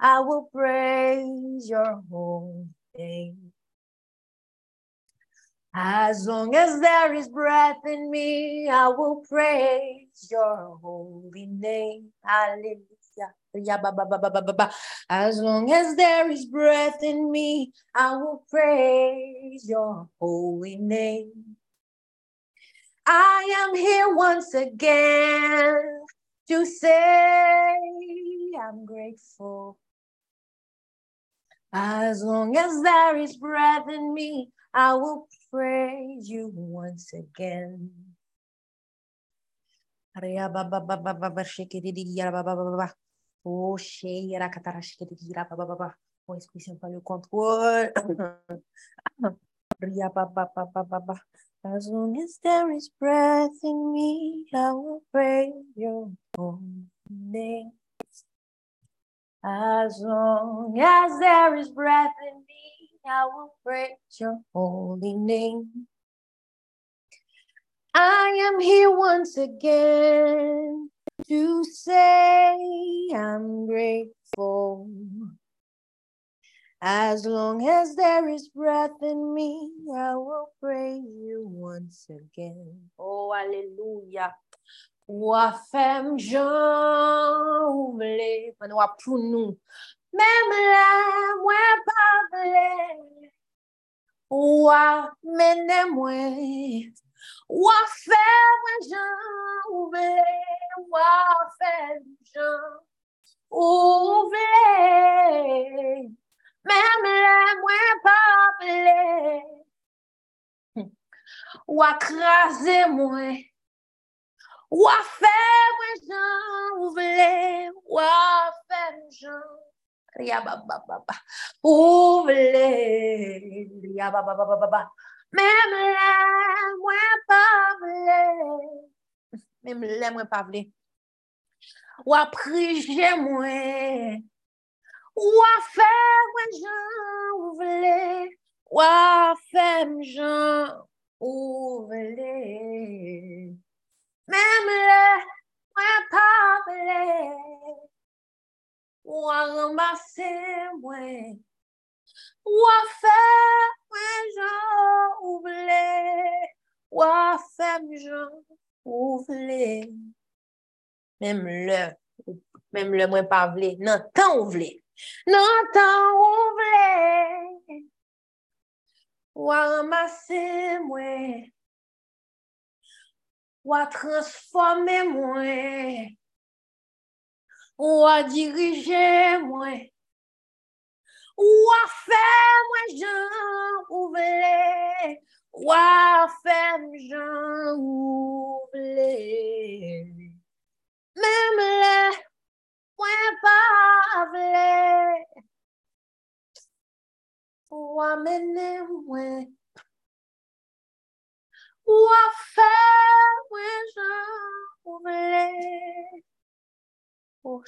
I will praise your holy name. As long as there is breath in me, I will praise your holy name. Hallelujah. As long as there is breath in me, I will praise your holy name. I am here once again to say I'm grateful. As long as there is breath in me, I will praise you once again. Oh, cheia, o controle. As long as there is breath in me, I will praise your name. As long as there is breath in me, I will praise your holy name. I am here once again to say I'm grateful. As long as there is breath in me, I will praise you once again. Oh, hallelujah. Wa fem jan ou vle, man wap pou nou. Mem la mwen pa vle, wa mene mwen. Wa fem jan ou vle, wa fem jan ou vle. Mem la mwen pa vle, wa kraze mwen. Wa fè mwen jan ou vle, wa fè mwen jan, ria ba ba ba ba, ou vle, ria ba ba ba ba ba ba, mèm lè mwen pa vle, mèm lè mwen pa vle, wa prije mwen, wa fè mwen jan ou vle, wa fè mwen jan ou vle. Même le moins parler, ou à ramasser moins, ou à faire moins gens oublier, ou à faire gens oublier. Même le, même le moins parler, non, tant oublier, non, tant oublier, ou à transformer moi, ou à diriger moi, ou à faire moi Jean ouvler, ou à faire Jean ouvler. Même les points pas ou à mener moi, ou à faire Oh,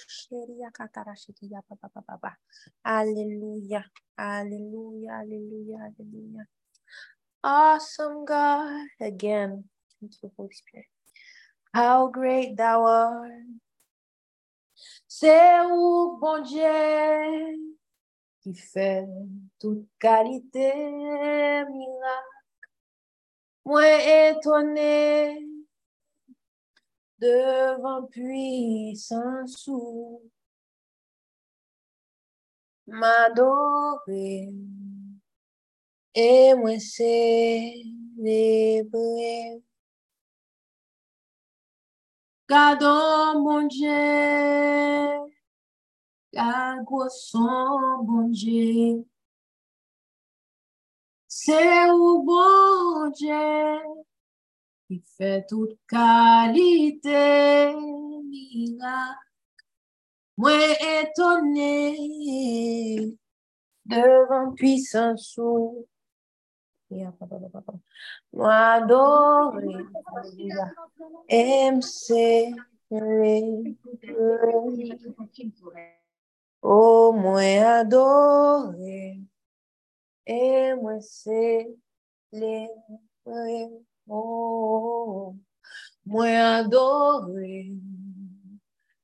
Hallelujah. Hallelujah. Hallelujah. Hallelujah. Awesome God. Again. Thank you, Holy Spirit. How great thou art. C'est où, bon Dieu, qui fait toute qualité. Moi étonné devant puissant sous m'adorer et moi célébrer. Gardons mon Dieu, garde son bon Dieu. C'est où bon Dieu qui fait toute qualité, miracle. Moi étonné devant puissance sous. Moi adoré, MC, Oh, moi adoré, et moi c'est les Oh, moi adoré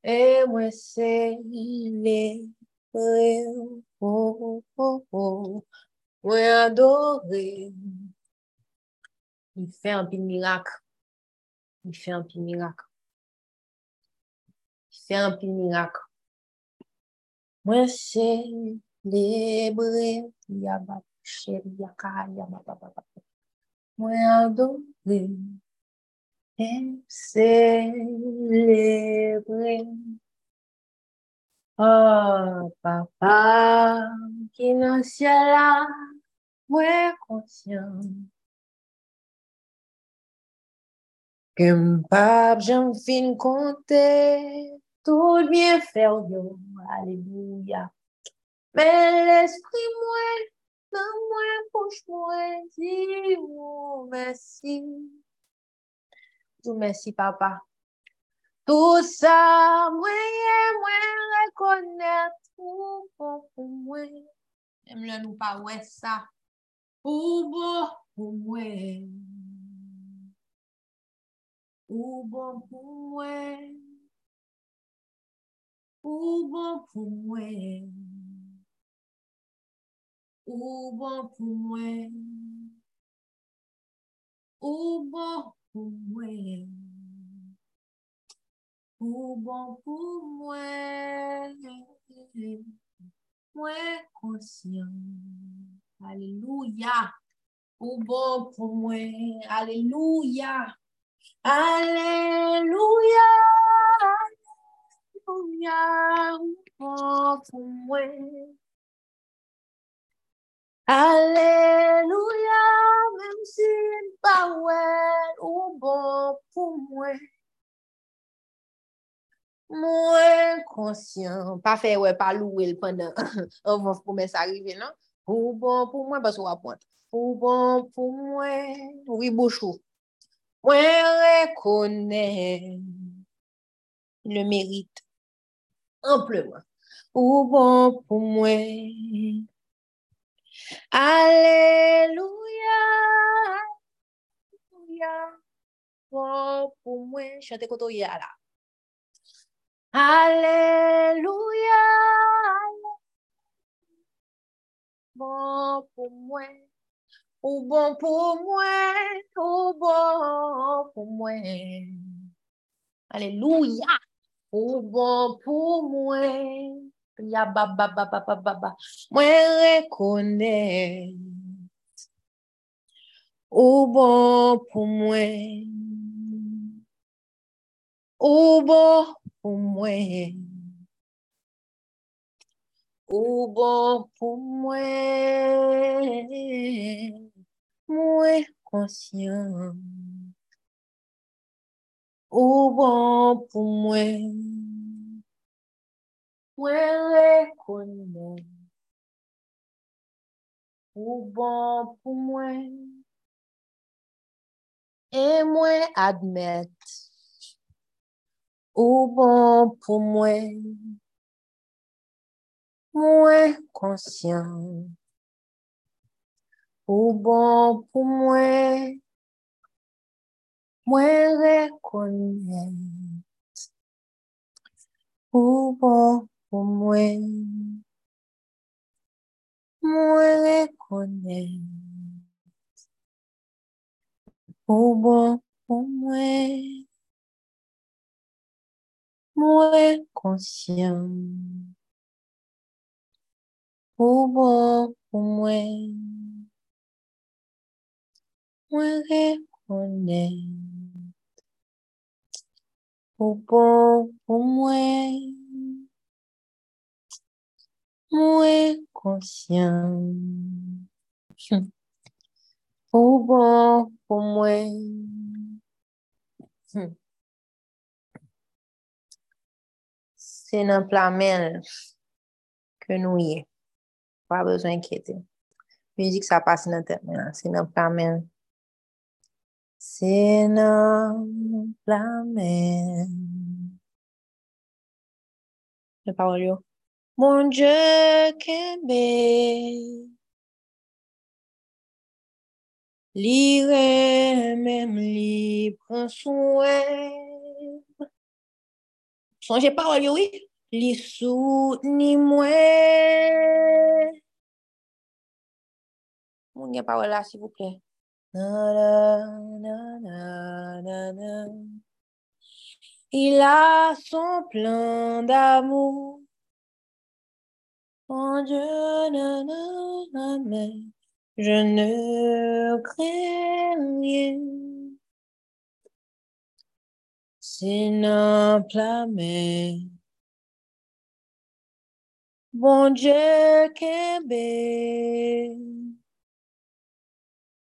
et moi célébrer. oh, oh, oh. Mwen adore. Il fait un petit miracle. Il fait un petit miracle. Il fait un petit miracle. Mwen célébrer. Yaba, chéri, yaka, yaba, baba, baba. Mwen adore. Et. Oh, papa, qui dans ciel là, moi conscient. Que j'en fin compter tout bien faire yo, alléluia. Mais l'esprit moi, moi, oh, merci. Tout merci papa. Tout ça, moi, moi, reconnaître bon pour moi. Même le nous pas ça. Ou bon pour moi. Bon pour moi. Bon pour moi. Ou bon pour moi. Ou bon pour moi. Ou bon pour moi. Moi conscient. Alléluia. Ou bon pour moi. Alléluia. Alléluia. Alléluia. Ou bon pour moi. Alléluia. Même si pas ouais. Ou bon pour moi. Moi conscient. Pas faire ouais, pas louer pendant avant promesse arriver, non? Ou bon pour moi, parce qu'on va pointe. Ou bon pour moi. Oui, bouchou. Moi reconnais le mérite amplement. Ou bon pour moi. Aleluya. Aleluya. Oh, aleluya. Bon pour moi, ou bon pour moi, ou bon pour moi. Alléluia, ou bon pour moi. Ya ba ba ba ba ba ba ba. Mwen rekonet ou bon pou mwen. Ou bon pou mwen. Ou bon pou mwen. Mwen konsyant. Ou bon pou mwen. mwen rekonnen. Ou bon pou mwen. E mwen admet. Ou bon pou mwen. Mwen konsyen. Ou bon pou mwen. Mwen rekonnen. Ou bon pour moi. Moi reconnais. Ou bon pour moi. Moi conscient. Ou bon pour moi. Moi reconnais. Ou bon pour moi. Moi conscient. Ou bon pour moi. C'est dans la mer que nous y est. Pas besoin d'inquiéter. Musique, ça passe dans la tête maintenant. C'est dans la mer. C'est dans la mer. Le. Mon Dieu, qu'aimé. Lire même li prend soin. Songez parole, oui. li ni mwen. Moun gen pa wè la, s'il vous plaît. Il a son plein d'amour. Mon Dieu, je ne crains rien. Un mer. Bon Dieu, qu'est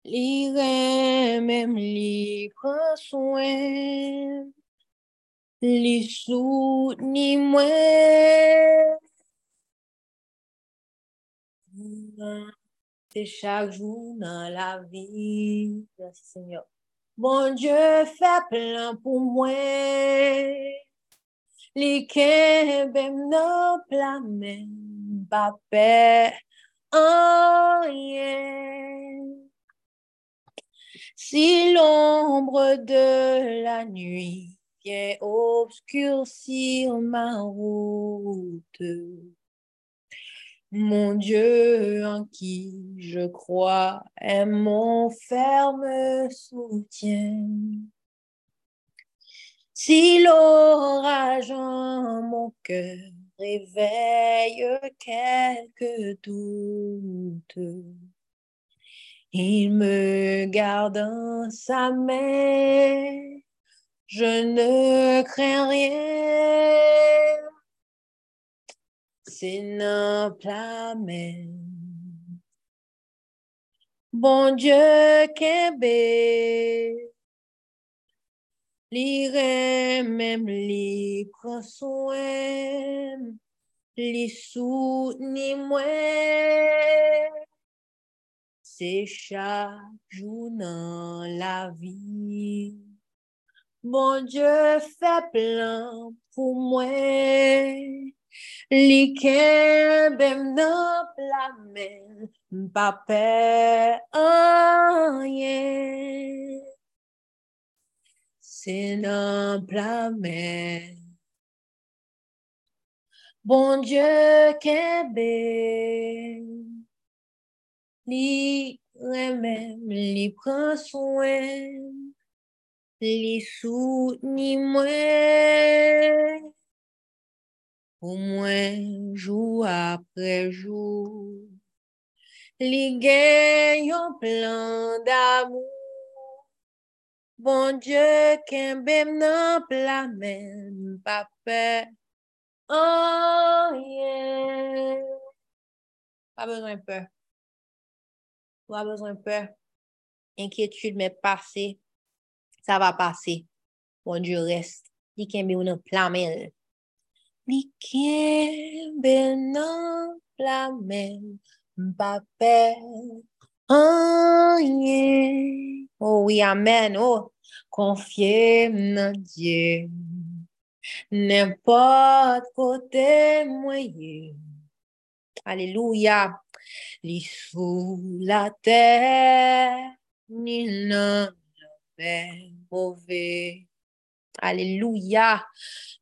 Li même li prend soin, li ni moins. C'est chaque jour dans la vie. Merci Seigneur. Bon Dieu fait plein pour moi. Li kembem non plamen, pa pe Si l'ombre de la nuit vient obscurcir ma route, mon Dieu en qui je crois est mon ferme soutien. Si l'orage en mon cœur réveille quelques doutes, il me garde en sa main, je ne crains rien. Notre amen. Bon Dieu, qu'est Li même li prend soin, li ni moins. C'est chaque jour dans la vie. Bon Dieu fait plein pour moi. Li kembem nan plamen, pa pe rien. C'est un plat Bon Dieu, qu'est li même li prend soin, li moins. Pour moi, jour après jour, li un plein d'amour. Bon Dieu, qu'un bim nan plamen, pape. Oh yeah. Pas besoin de peur. Pas besoin de peur. Inquiétude, mais passer. Ça va passer. Bon Dieu reste. Li kembe ou nan plamen. Kembe nan plamen, pape. Oh yeah. Oh oui, amen. Oh, confiez en Dieu. N'importe côté moyen. Alléluia. Li sous la terre, ni non mauvais. Alléluia.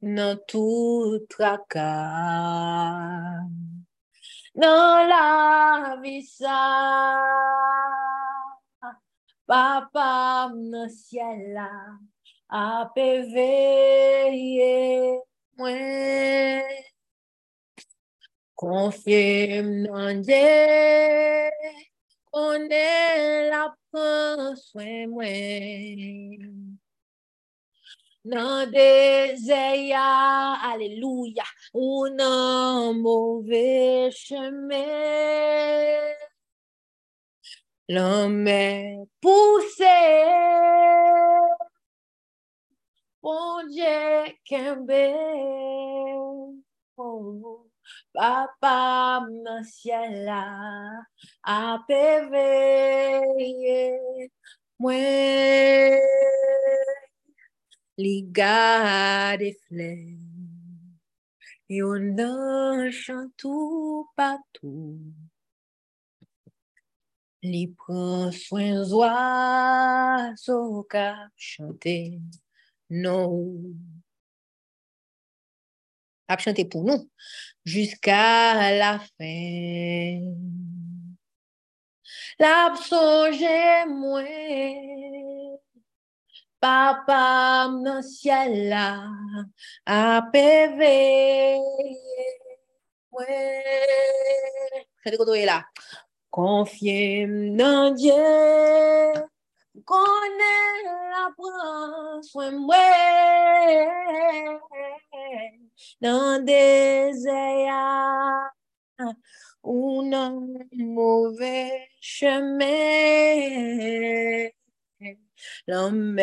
Dans tout tracas. Dans la vie ça. Papa nan ciel la apè veye mwen. Konfye nan de, konen la pran swen mwen. Nan de zeya, aleluya, ou nan mouve chemen. L'homme poussé. Bon Dieu, qu'un oh, Papa, mon ciel a pévé. Moi, les gars des fleurs, et on chante tout partout. Li prend soin oiseaux qu'a chanter non. à chanter pour nous jusqu'à la fin. La songe moi, papa dans ciel là, a pévé. Ouais. Chantez là. Confiez dans Dieu, connaît la soin moi dans des ou dans mauvais chemin. L'homme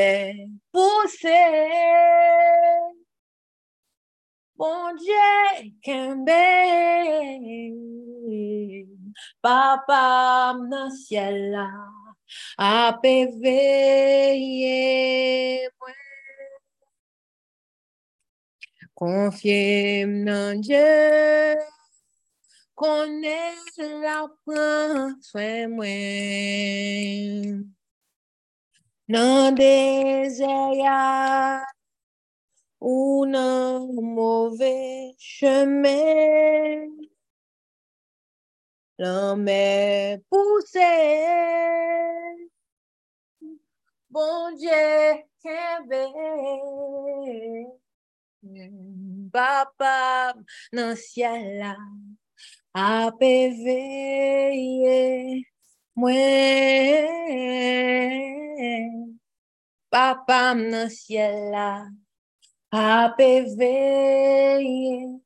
poussé. Bon Dieu, qu'un Papa dans ciel là, a veillé moi. En Dieu, connaît la prend soin moi. Dans des ayats ou un mauvais chemin l'homme est poussé. Bon Dieu, Papa, dans ciel là, a veillé, moi. Papa, dans le ciel là, a veillé,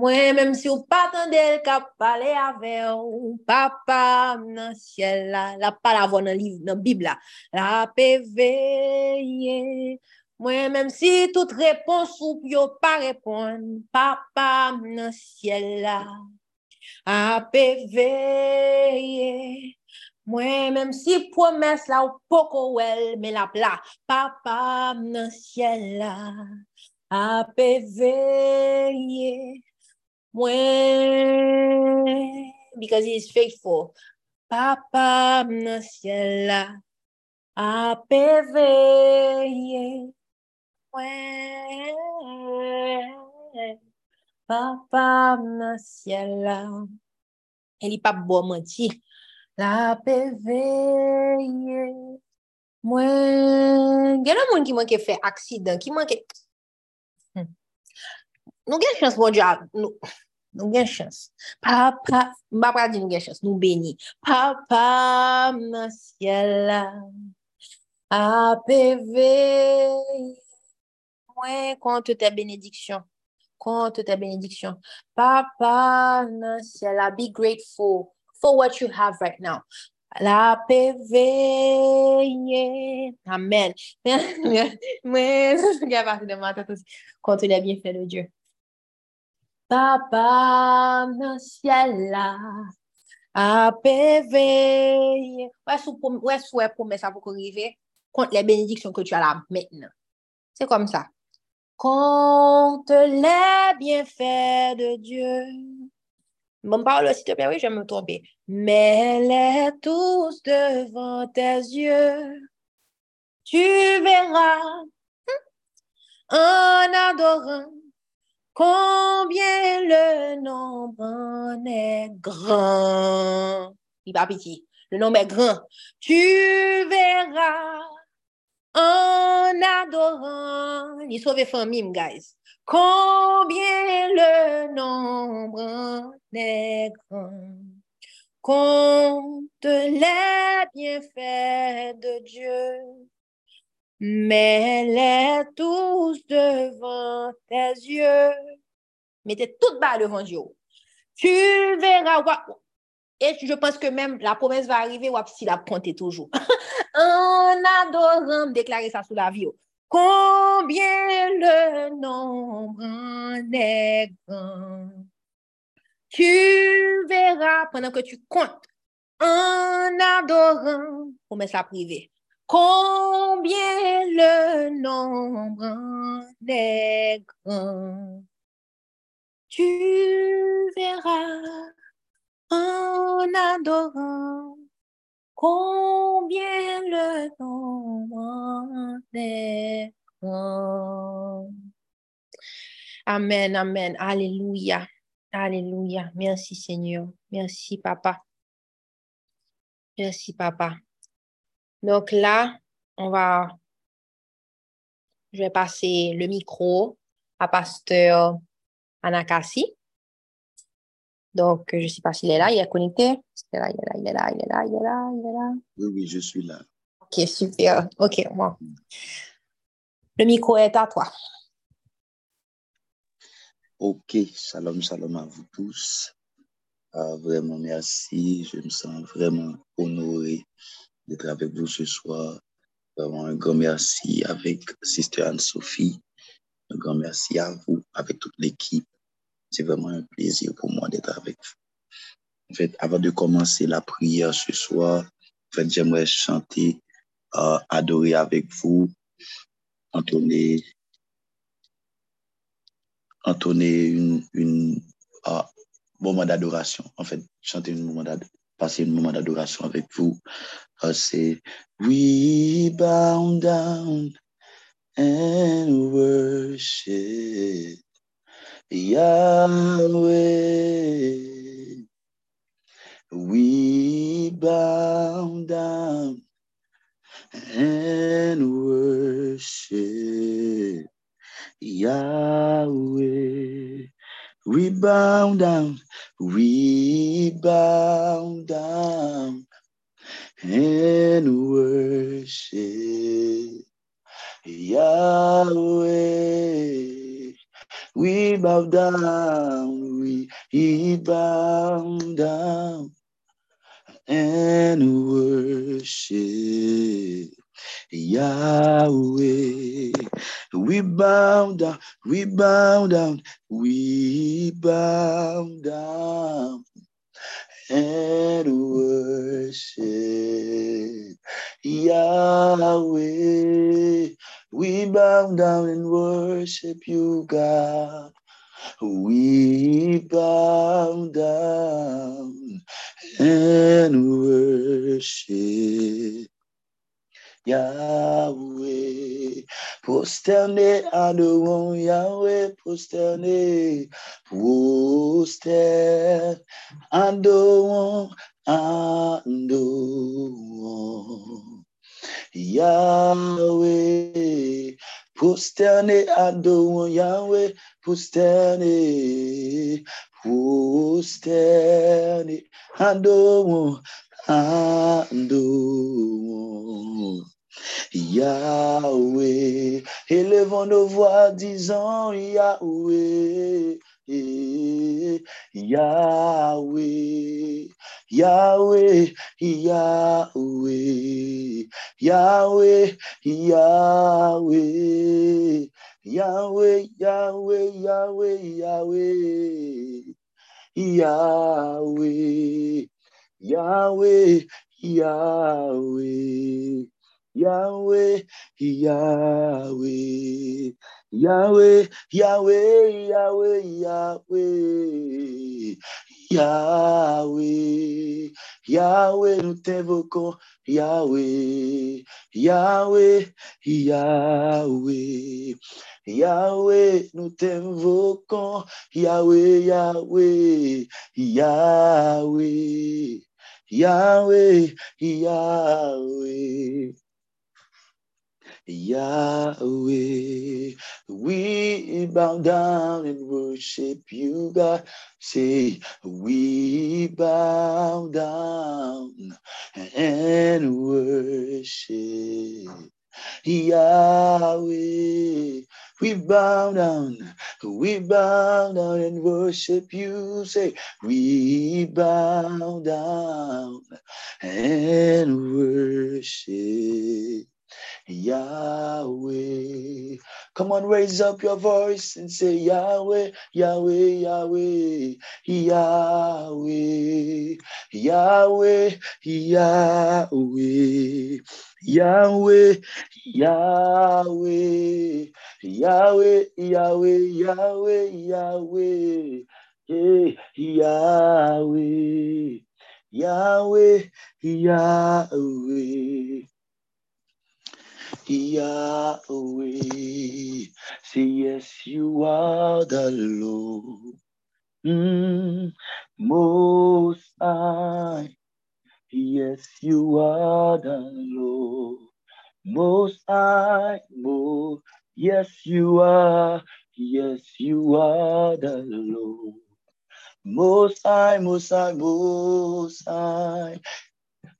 moi, même si vous pas le cap parler avec vous, papa, dans le ciel là, la parole dans le livre, dans la Bible là, la PV. Moi, même si toute réponse ou yo pas répondre, papa, dans le ciel là, a PV. Moi, même si promesse là ou poko well, mais la pla, papa, dans le ciel là, a PV. Mwen, because he is faithful. Papa nan ciel la, apè veye. Mwen, papa nan ciel la. E li pap bo manti. La apè veye. Mwen, gen an moun ki manke fe aksidan, ki manke... Nou gen chans bon diya, nou gen chans. Papa, mba pra di nou gen chans, nou beni. Papa, mnasyela, apeve, mwen konte te benediksyon. Konte te benediksyon. Papa, mnasyela, be grateful for what you have right now. La apeve, amen. Mwen, konte le bienfè de Diyo. Papa dans ciel là, à veiller. Ouais, souhait promesse pour arriver contre les bénédictions que tu as là maintenant. C'est comme ça. Compte les bienfaits de Dieu. Bon, parole, s'il te plaît, oui, je vais me tromper. Mets-les tous devant tes yeux. Tu verras en adorant Combien le nombre est grand. Il va petit. Le nombre est grand. Tu verras en adorant. Il sauve famille, guys. Combien le nombre est grand? Compte les bienfaits de Dieu Mets-les tous devant tes yeux. Mettez tout bas devant Dieu. Tu verras. Et je pense que même la promesse va arriver, ou si la compter toujours. en adorant, déclarer ça sous la vie. Combien le nombre est grand? Tu verras pendant que tu comptes en adorant, promesse à priver. Combien le nombre est grand? Tu verras en adorant combien le nombre grand. Amen, amen. Alléluia. Alléluia. Merci Seigneur. Merci Papa. Merci Papa. Donc là, on va, je vais passer le micro à Pasteur Anakasi. Donc, je ne sais pas s'il est là, il est connecté. Il est là, il est là, il est là, il est là, il est là, il est là. Oui, oui, je suis là. Ok, super. Ok, bon. Le micro est à toi. Ok, shalom, shalom à vous tous. Ah, vraiment, merci. Je me sens vraiment honoré d'être avec vous ce soir. Vraiment, un grand merci avec Sister Anne-Sophie. Un grand merci à vous, avec toute l'équipe. C'est vraiment un plaisir pour moi d'être avec vous. En fait, avant de commencer la prière ce soir, en fait, j'aimerais chanter, euh, adorer avec vous, entonner entonner une, uh, moment d'adoration. En fait, chanter un moment passer un moment d'adoration avec vous. Uh, c'est We bow down and worship Yahweh. We bow down and worship Yahweh. We bow down, we bow down and worship Yahweh. We bow down, we, bow down and worship Yahweh. We bow down, we bow down, we bow down and worship Yahweh. We bow down and worship you, God. We bow down and worship Yahweh. Posterne Adon Yahweh, posterne, poster Adon Adon Yahweh, posterne Adon Yahweh, posterne, posterne Adon Adon. Yahweh, élevons nos voix disant Yahweh, Yahweh, Yahweh, Yahweh, Yahweh, Yahweh, Yahweh, Yahweh, Yahweh, Yahweh, Yahweh, Yahweh, Yahweh, Yahweh, Yahweh, Yahweh, Yahweh, Yahweh, Yahweh, Yahweh, nous t'invoquons, Yahweh, Yahweh, Yahweh, Yahweh, nous t'invoquons, Yahweh, Yahweh, Yahweh, Yahweh, Yahweh. Yahweh, we bow down and worship you, God. Say, we bow down and worship Yahweh. We bow down, we bow down and worship you. Say, we bow down and worship Yahweh. Come on, raise up your voice and say, Yahweh, Yahweh, Yahweh, Yahweh, Yahweh, Yahweh. Yahweh, Yahweh, Yahweh, Yahweh, Yahweh, Yahweh, hey, Yahweh, Yahweh, Yahweh. Yahweh. Say yes, you are the Lord. Mm, most High. Yes, you are the Lord. Most High, most. Yes, you are. Yes, you are the Lord. Most High, Most High, Most High.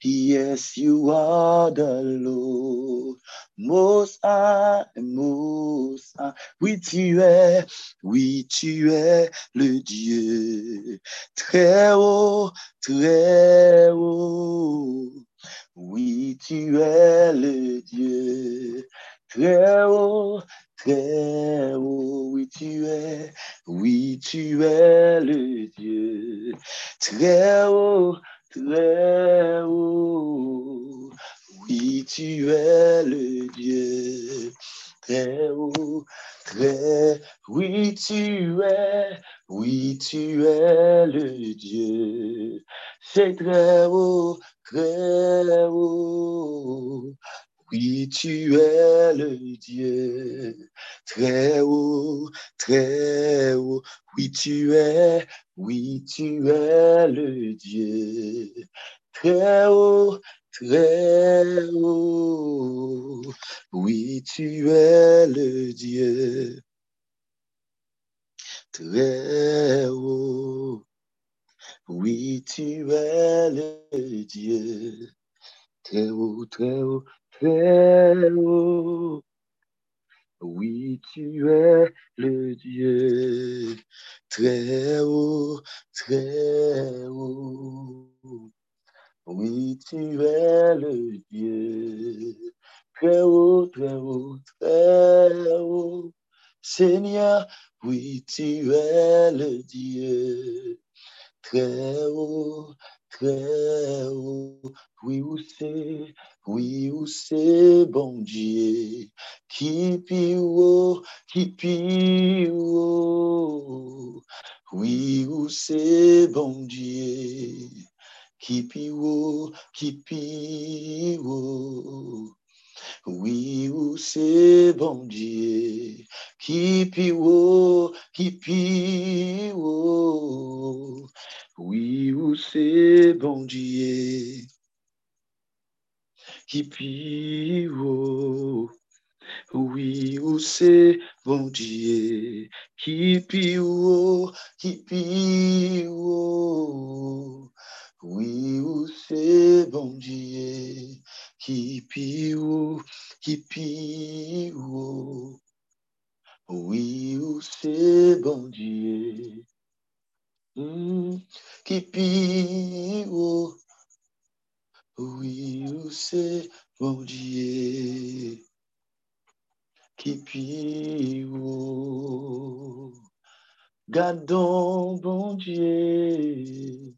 Yes, you are the Lord. Most High, Most High. Oui, tu es, oui, tu es le Dieu. Très haut, très haut. Oui, tu es le Dieu. Très haut, très haut. Oui, tu es, oui, tu es le Dieu. Très haut, très haut. Oui, tu es le Dieu. Très haut, très, oui, tu es, oui, tu es le Dieu. C'est très haut, très haut. Oui, tu es le Dieu. Très haut, très haut. Oui, tu es, oui, tu es le Dieu. Très haut, très haut. Oui, tu es le Dieu. Très haut. Oui, tu es le Dieu. Très haut, très haut, très haut. Oui, tu es le Dieu. Très haut, très haut. Oui, tu es le Dieu. Très haut, très haut, très haut. Seigneur, oui, tu es le Dieu. Très haut, haut. Oui, où c'est, oui, où c'est, bon Dieu. Qui pio, qui pio. Oui, où c'est, bon Dieu. Qui pio, qui pio. Oui, où c'est, bon Dieu. Qui pio, qui pio. Oui, où c'est, bon Dieu. Qui pio. Oui, où c'est, bon Dieu. Qui pio, qui pio. Oui, où c'est, bon Dieu. Qui pio, qui pio. Oui, où c'est, bon Dieu. Mm, qui pio. Oui, c'est, bon Dieu. Qui pio. Gardons, bon Dieu.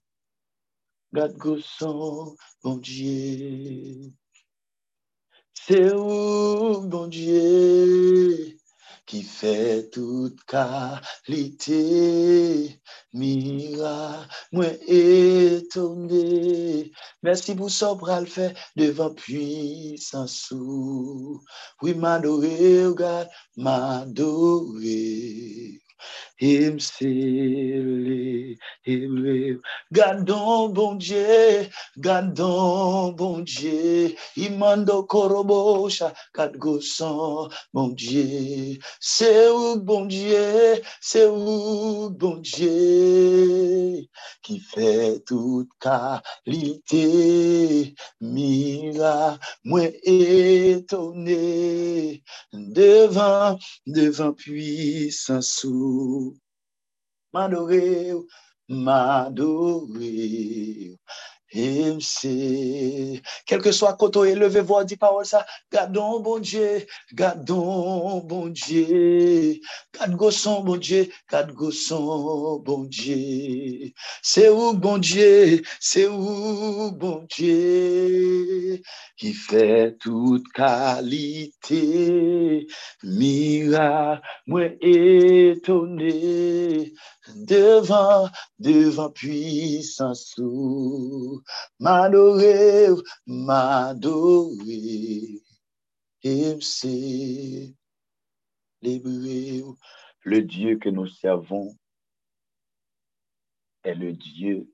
Garde gossant, bon Dieu. C'est où, bon Dieu, Ki fè tout kalite, mira mwen etonde. Mersi pou so pral fè devan pwisansou. Oui, m'adore, ou gade, m'adore. Him sele, him lev. Gadon bonje, gadon bonje. Imando korobosha, kad gosan bonje. Se ouk bonje, se ouk bonje. Ki fe tout kalite. Mira, mwen etone. Devan, devan pwisansou. M'adorer, m'adorer. MC. Quel que soit côté élevé, voix dit parole ça. Gardons, bon Dieu, gardons, bon Dieu. Garde gosson, bon Dieu, garde gosson, bon Dieu. C'est où, bon Dieu, c'est où, bon Dieu, qui fait toute qualité. Miracle, moi étonné devant, devant puissance. M'adorer, m'adorer. et Le Dieu que nous servons est le Dieu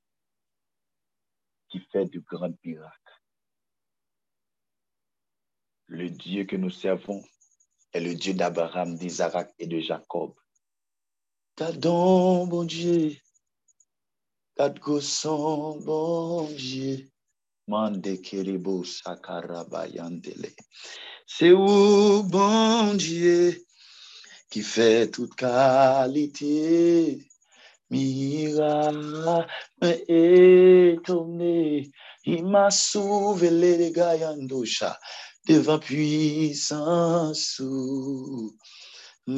qui fait de grands miracles. Le Dieu que nous servons est le Dieu d'Abraham, d'Isaac et de Jacob. Gardons, bon Dieu, Kat gouson bonje, mande keribou sakarabayantele. Se ou bonje, ki fe tout kalite, mira me etone, ima souvele de gayandosha, devan puisansou,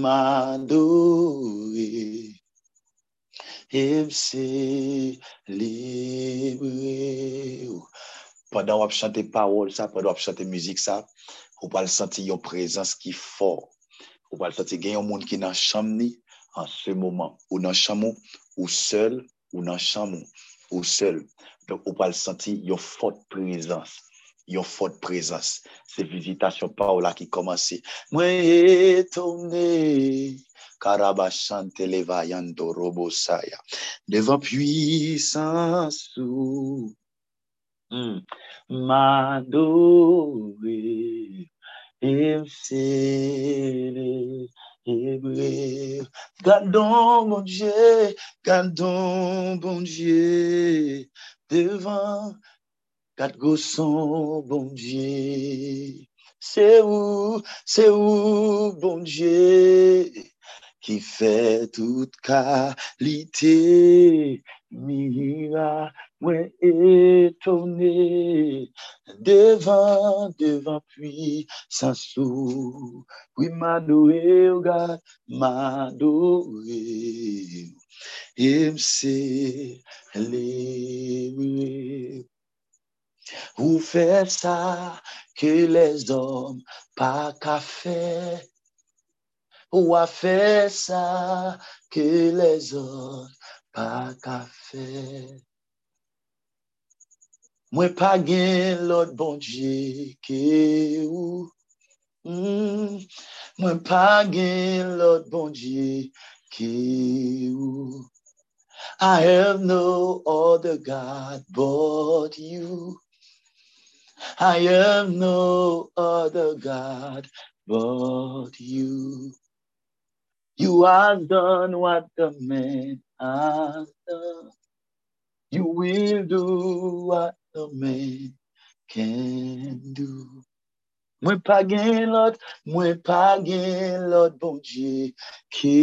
madore. Him celebre ou. Pendan wap chante parol sa, pendan wap chante mizik sa, ou pal senti yon prezans ki for. Ou pal senti gen yon moun ki nan cham ni an se moman. Ou nan cham ou, ou sel, ou nan cham ou, ou sel. Donc, ou pal senti yon fote prezans. yon fote prezans. Se vizitasyon pa ou la ki komanse. Mwen etone Karabachante levayando robosaya. Devant puissance, mm. m'adorer, et hébreu. Gardons, mon Dieu, gardons, bon Dieu, devant Quatre son bon Dieu. C'est où, c'est où, bon Dieu, qui fait toute qualité. Mira, moi étonné, devant, devant, puis sans sou. Oui, m'adorer, regarde, m'adorer. Et c'est les vous faites ça que les hommes pas qu'à faire. Ou a fait ça que les autres pas qu'à faire. Moi pas gain l'autre bon Dieu que ou. Mm. Moi pas gain l'autre bon Dieu que ou. I have no other God but you. I am no other God but you. You have done what the man has done. You will do what the man can do. Mwen pa gen lot, mwen pa gen lot bon Dieu ki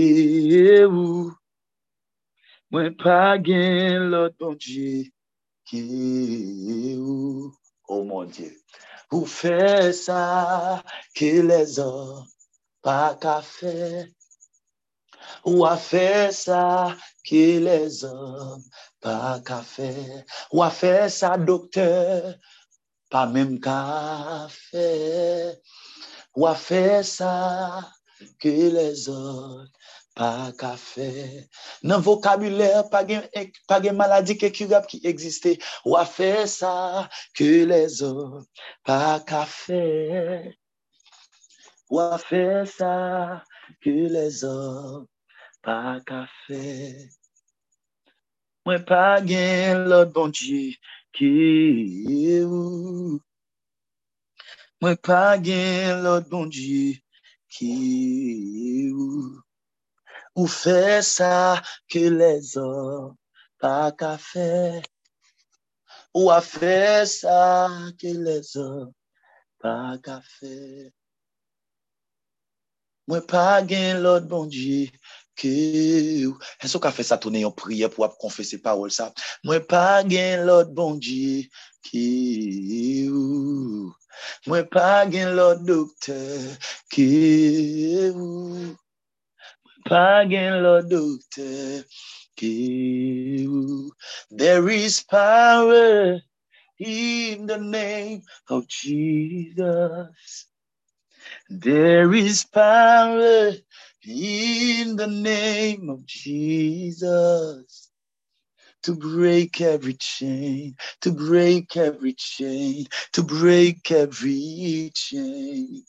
ou. Mwen pa gen lot bon Dieu ki ou. oh mon Dieu. Vous faites ça que les hommes pas qu'à faire. Ou a fè sa ki les an pa ka fè. Ou a fè sa doktor pa mèm ka fè. Ou a fè sa ki les an pa ka fè. Nan vokabuler pa gen, pa gen maladi ke kurab ki egziste. Ou a fè sa ki les an pa ka fè. Ou a fè sa ki les an pa ka fe. Mwen pa gen lot bondye ki ou. Mwen pa gen lot bondye ki ou. Ou fe sa ke le zon pa ka fe. Ou a fe sa ke le zon pa ka fe. Mwen pa gen lot bondye E so ka fe sa tonen yon priye pou ap konfese parol sa. Mwen pa gen lot bon diye ki ou. Mwen pa gen lot doktor ki ou. Mwen pa gen lot doktor ki ou. There is power in the name of Jesus. There is power in the name of Jesus. To break every chain, to break every chain, to break every chain.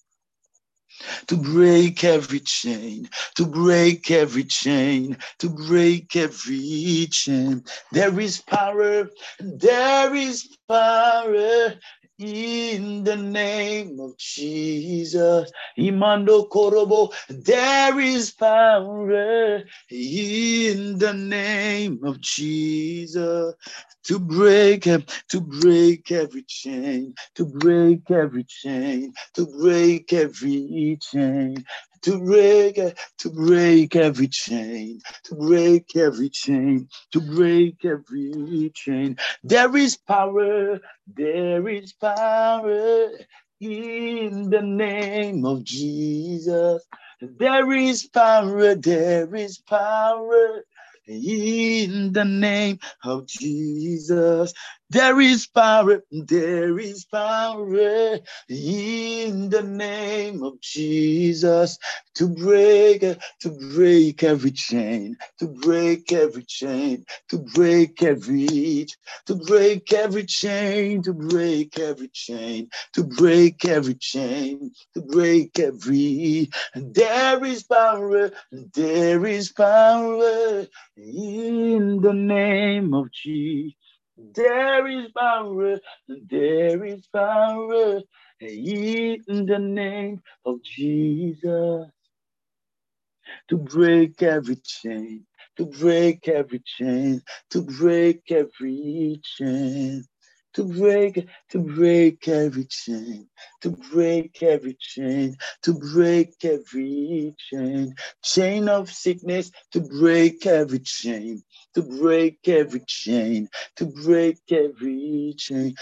to break every chain, to break every chain, to break every chain. There is power, there is power in the name of Jesus. Imando Korobo, there is power in the name of Jesus to break to break every chain, to break every chain, to break every chain, to break to break every chain, to break every chain, to break every chain. There is power, there is power in the name of Jesus. There is power, there is power in the name of Jesus. There is power, there is power in the name of Jesus to break, to break every chain, to break every chain, to break every, to break every chain, to break every chain, to break every chain, to break every. And there is power, there is power in the name of Jesus. There is power, there is power. In the name of Jesus. To break every chain, to break every chain, to break every chain to break, to break every chain, to break every chain, to break every chain, chain of sickness, to break every chain, to break every chain, to break every chain,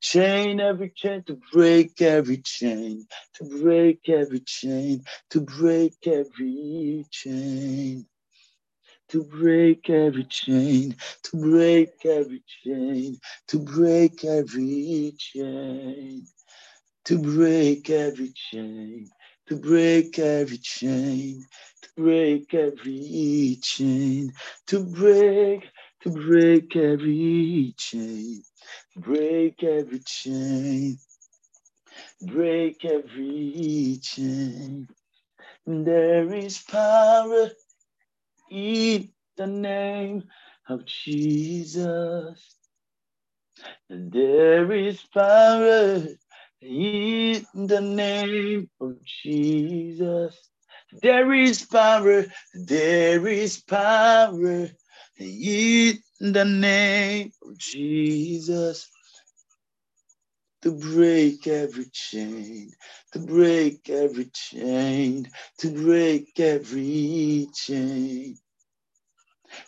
chain every chain, to break every chain, to break every chain, to break every chain to break every chain, to break every chain, to break every chain, to break every chain, to break every chain, to break every chain, to break, to break every chain, break every chain, break every chain. There is power in the name of Jesus. There is power in the name of Jesus. There is power, there is power in the name of Jesus to break every chain, to break every chain, to break every chain.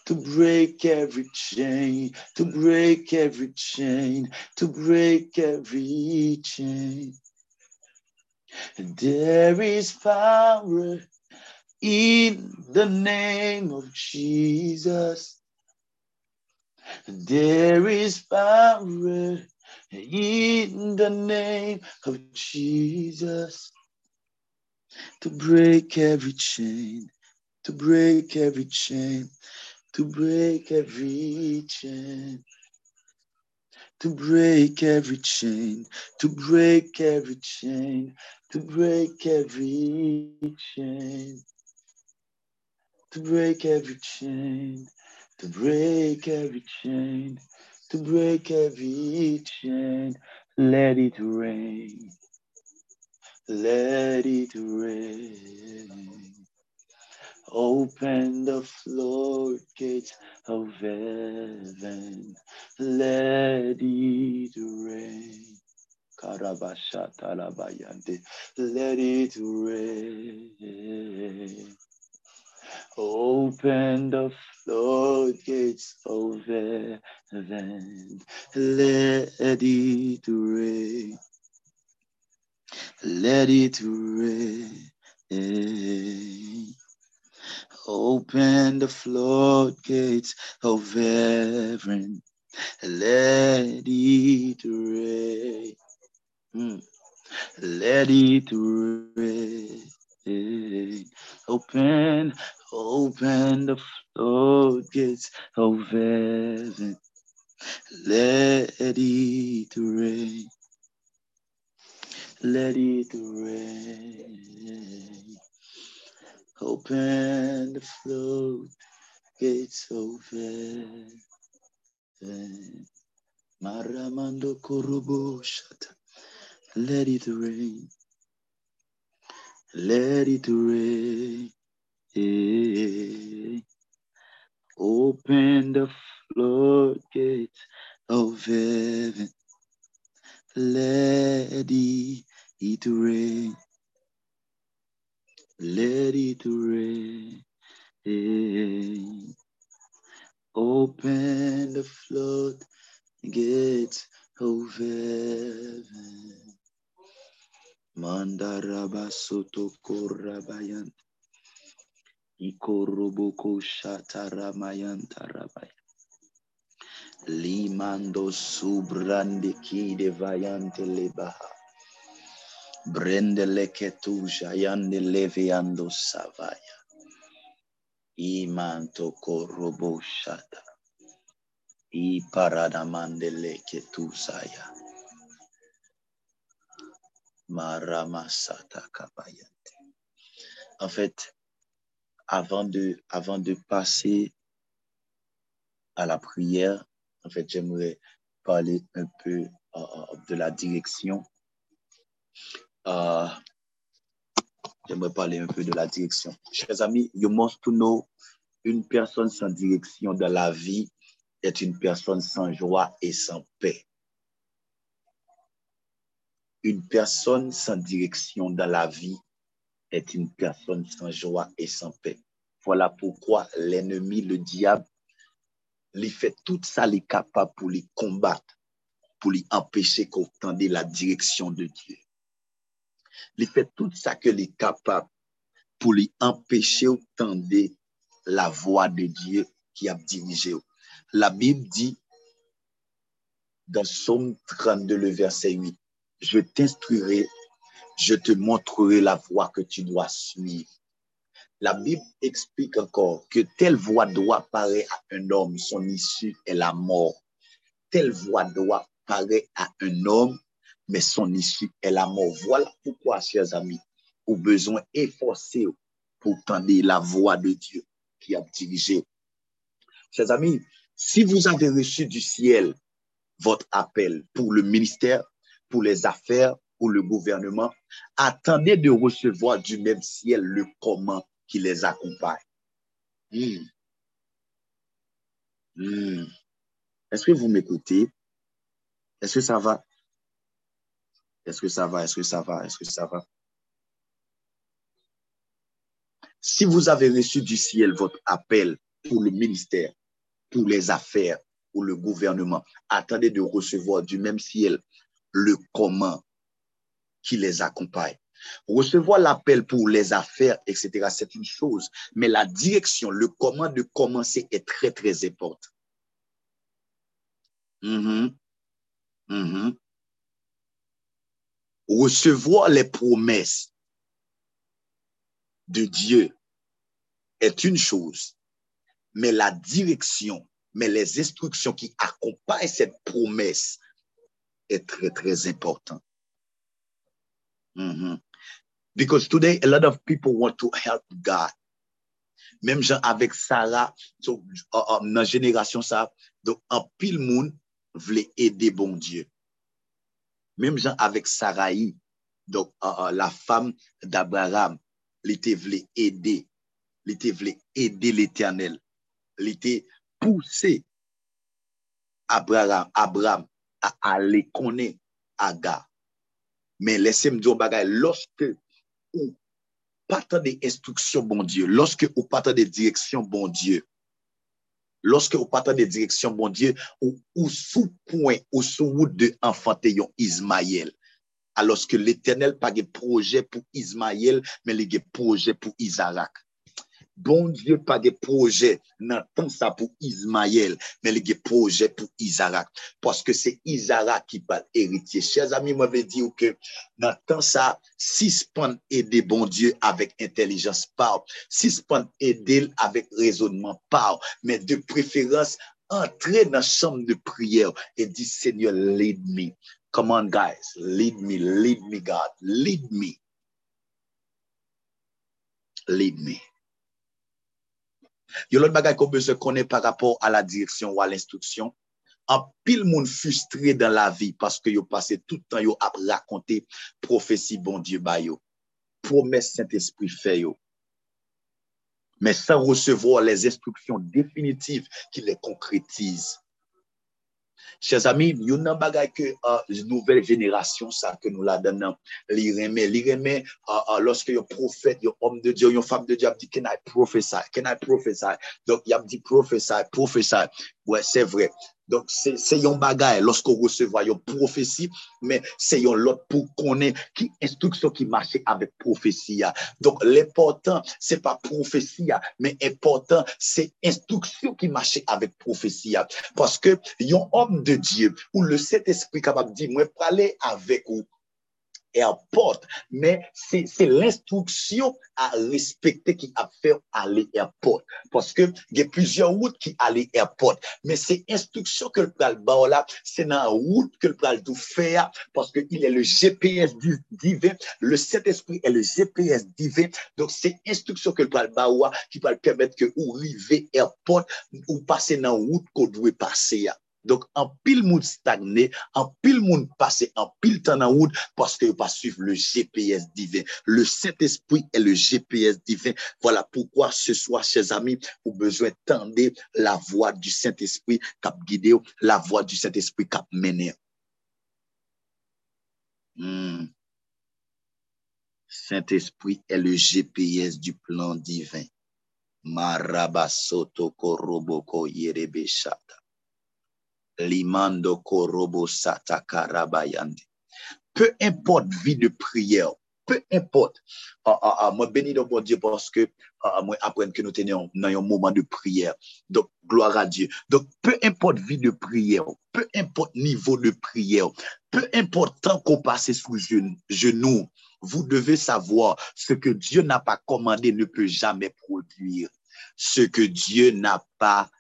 To break every chain, to break every chain, to break every chain. There is power in the name of Jesus. There is power in the name of Jesus to break every chain, to break every chain, to break every chain. To break every chain, to break every chain, to break every chain, to break every chain, to break every chain, to break every chain. Let it rain. Let it rain. Open the floodgates of heaven. Let it rain. Let it rain. Open the floodgates of heaven. Let it rain. Let it rain. Open the floodgates of heaven. Let it rain. Mm. Let it rain. Open, open the floodgates of heaven. Let it rain. Let it rain. Open the floodgates of heaven. Maramando korobo shata. Let it rain. Let it rain. Open the floodgates of heaven. Let it rain. Let it rain. Open the floodgates of heaven. Mandaraba soto korabayan. Ikoroboko shataramayan tarabaya. Limando subrande kide vayante lebaha. Brende leketuja yande leviando savaya. Imanto korobo shata. I paradamande leketusaya. En fait, avant de, avant de passer à la prière, en fait, j'aimerais parler un peu uh, de la direction. Uh, j'aimerais parler un peu de la direction. Chers amis, you must know, une personne sans direction dans la vie est une personne sans joie et sans paix. Une personne sans direction dans la vie est une personne sans joie et sans paix. Voilà pourquoi l'ennemi, le diable, lui fait tout ça, est capable pour les combattre, pour lui empêcher qu'on la direction de Dieu. Il fait tout ça que est capable pour lui empêcher de tendre la voie de Dieu qui a dirigé. La Bible dit dans Somme 32, le verset 8, je t'instruirai, je te montrerai la voie que tu dois suivre. La Bible explique encore que telle voie doit paraître à un homme, son issue est la mort. Telle voie doit paraître à un homme, mais son issue est la mort. Voilà pourquoi, chers amis, au besoin efforcé pour tendre la voie de Dieu qui a dirigé. Chers amis, si vous avez reçu du ciel votre appel pour le ministère, pour les affaires, pour le gouvernement, attendez de recevoir du même ciel le comment qui les accompagne. Hmm. Hmm. Est-ce que vous m'écoutez? Est-ce que ça va? Est-ce que ça va? Est-ce que ça va? Est-ce que ça va? Si vous avez reçu du ciel votre appel pour le ministère, pour les affaires, pour le gouvernement, attendez de recevoir du même ciel le comment qui les accompagne. Recevoir l'appel pour les affaires, etc., c'est une chose, mais la direction, le comment de commencer est très, très important. Mm-hmm. Mm-hmm. Recevoir les promesses de Dieu est une chose, mais la direction, mais les instructions qui accompagnent cette promesse est très, très important. Mm-hmm. Because today, a lot of people want to help God. Même gens avec Sarah, so, uh, uh, dans génération ça, donc un pile monde voulait aider bon Dieu. Même gens avec Sarai, donc uh, la femme d'Abraham, l'été voulait aider, l'été voulait aider l'Éternel, l'été poussé Abraham, Abraham a ale konen aga. Men lese m diyon bagay, loske ou patan de instruksyon bon Diyo, loske ou patan de direksyon bon Diyo, loske ou patan de direksyon bon Diyo, ou, ou sou poin, ou sou wout de enfante yon Ismayel. Aloske l'Eternel pa ge proje pou Ismayel, men li ge proje pou Izarak. Bon Diyo pa ge proje nan tan sa pou Ismael, men li ge proje pou Izarak. Paske se Izarak ki pal eritye. Chers ami, mwen ve di ou ke nan tan sa, sispan ede bon Diyo avek intelijans pa ou. Sispan ede l avek rezonman pa ou. Men de preferans, entre nan chanm de priye ou. E di, Seigneur, lead me. Come on guys, lead me, lead me God, lead me. Lead me. Yon lot bagay kon bezè konè par rapport a la direksyon ou a l'instruksyon. An pil moun fustre dan la vi paske yo pase toutan yo ap rakonte profesi bon dieu ba yo. Promes Saint-Esprit fe yo. Men san resevo les instruksyon definitiv ki le konkretize. Chers amis, yon nan bagay ke uh, nouvel jenerasyon sa ke nou la dan nan li reme. Li reme uh, uh, loske yon profet, yon om de Diyo, yon fam de Diyo ap di, can I prophesy? Can I prophesy? Donk yon ap di prophesy, prophesy. Wè, se vre. Donk se, se yon bagay, losko resevo yon profesi, men se yon lot pou konen ki instruksyon ki mache avek profesi ya. Donk l'important, se pa profesi ya, men important, se instruksyon ki mache avek profesi ya. Paske yon om de Diyo, ou le set espri kapab di, mwen prale avek ou, airport, men se l'instruksyon a respekte ki ap fè alè airport. Paske gen plizyon wout ki alè airport, men se instruksyon ke l pral ba ou la, se nan wout ke l pral tou fè ya, paske il è le GPS divè, le set esprit è le GPS divè, donk se instruksyon ke l pral ba ou la, ki pral permèt ke ou rive airport, ou pase nan wout ko dwe pase ya. Donc, en pile monde stagné, en pile monde passé, en pile temps en route parce que pas suivre le GPS divin. Le Saint-Esprit est le GPS divin. Voilà pourquoi ce soir, chers amis, vous besoin d'entendre la voix du Saint-Esprit cap guidé, la voix du Saint-Esprit cap mené. Hmm. Saint-Esprit est le GPS du plan divin. Marabasoto koroboko yerebeshata. Limando korobo sata karabayande. Peu importe vie de prière, peu importe. Ah, ah, ah, moi, béni bon Dieu parce que moi, apprendre que nous tenions un moment de prière. Donc, gloire à Dieu. Donc, peu importe vie de prière, peu importe niveau de prière, peu importe temps qu'on passe sous genou, vous devez savoir ce que Dieu n'a pas commandé ne peut jamais produire. Ce que Dieu n'a pas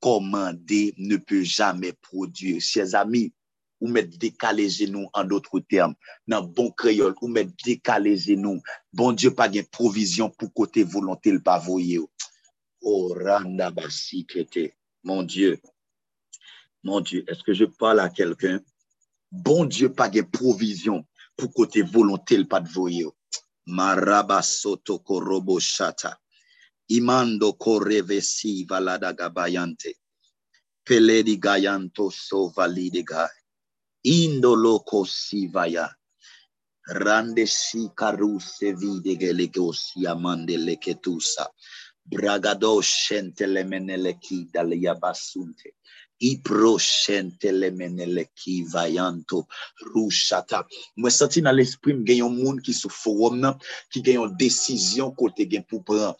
commander ne peut jamais produire. Chers amis, ou mettre décalé genou en d'autres termes, dans bon créole, ou mettre décalé genou. Bon Dieu, pas de provision pour côté volonté le pavoyer. Oh, randa Mon Dieu. Mon Dieu, est-ce que je parle à quelqu'un? Bon Dieu, pas de provision pour côté volonté le pavoyer. Marabasoto korobo shata. imando korevesi valada gabayante. Peledi gayanto so valide gai indolo cosi vaya. Rande si karuse vide gelegosi amande leketusa bragado shente lemenele ki dalia basunte Ipro shente le menele ki vayanto rushata. Mwen senti nan l'esprim gen yon moun ki sou forum nan, ki gen yon desisyon kote gen pou pran.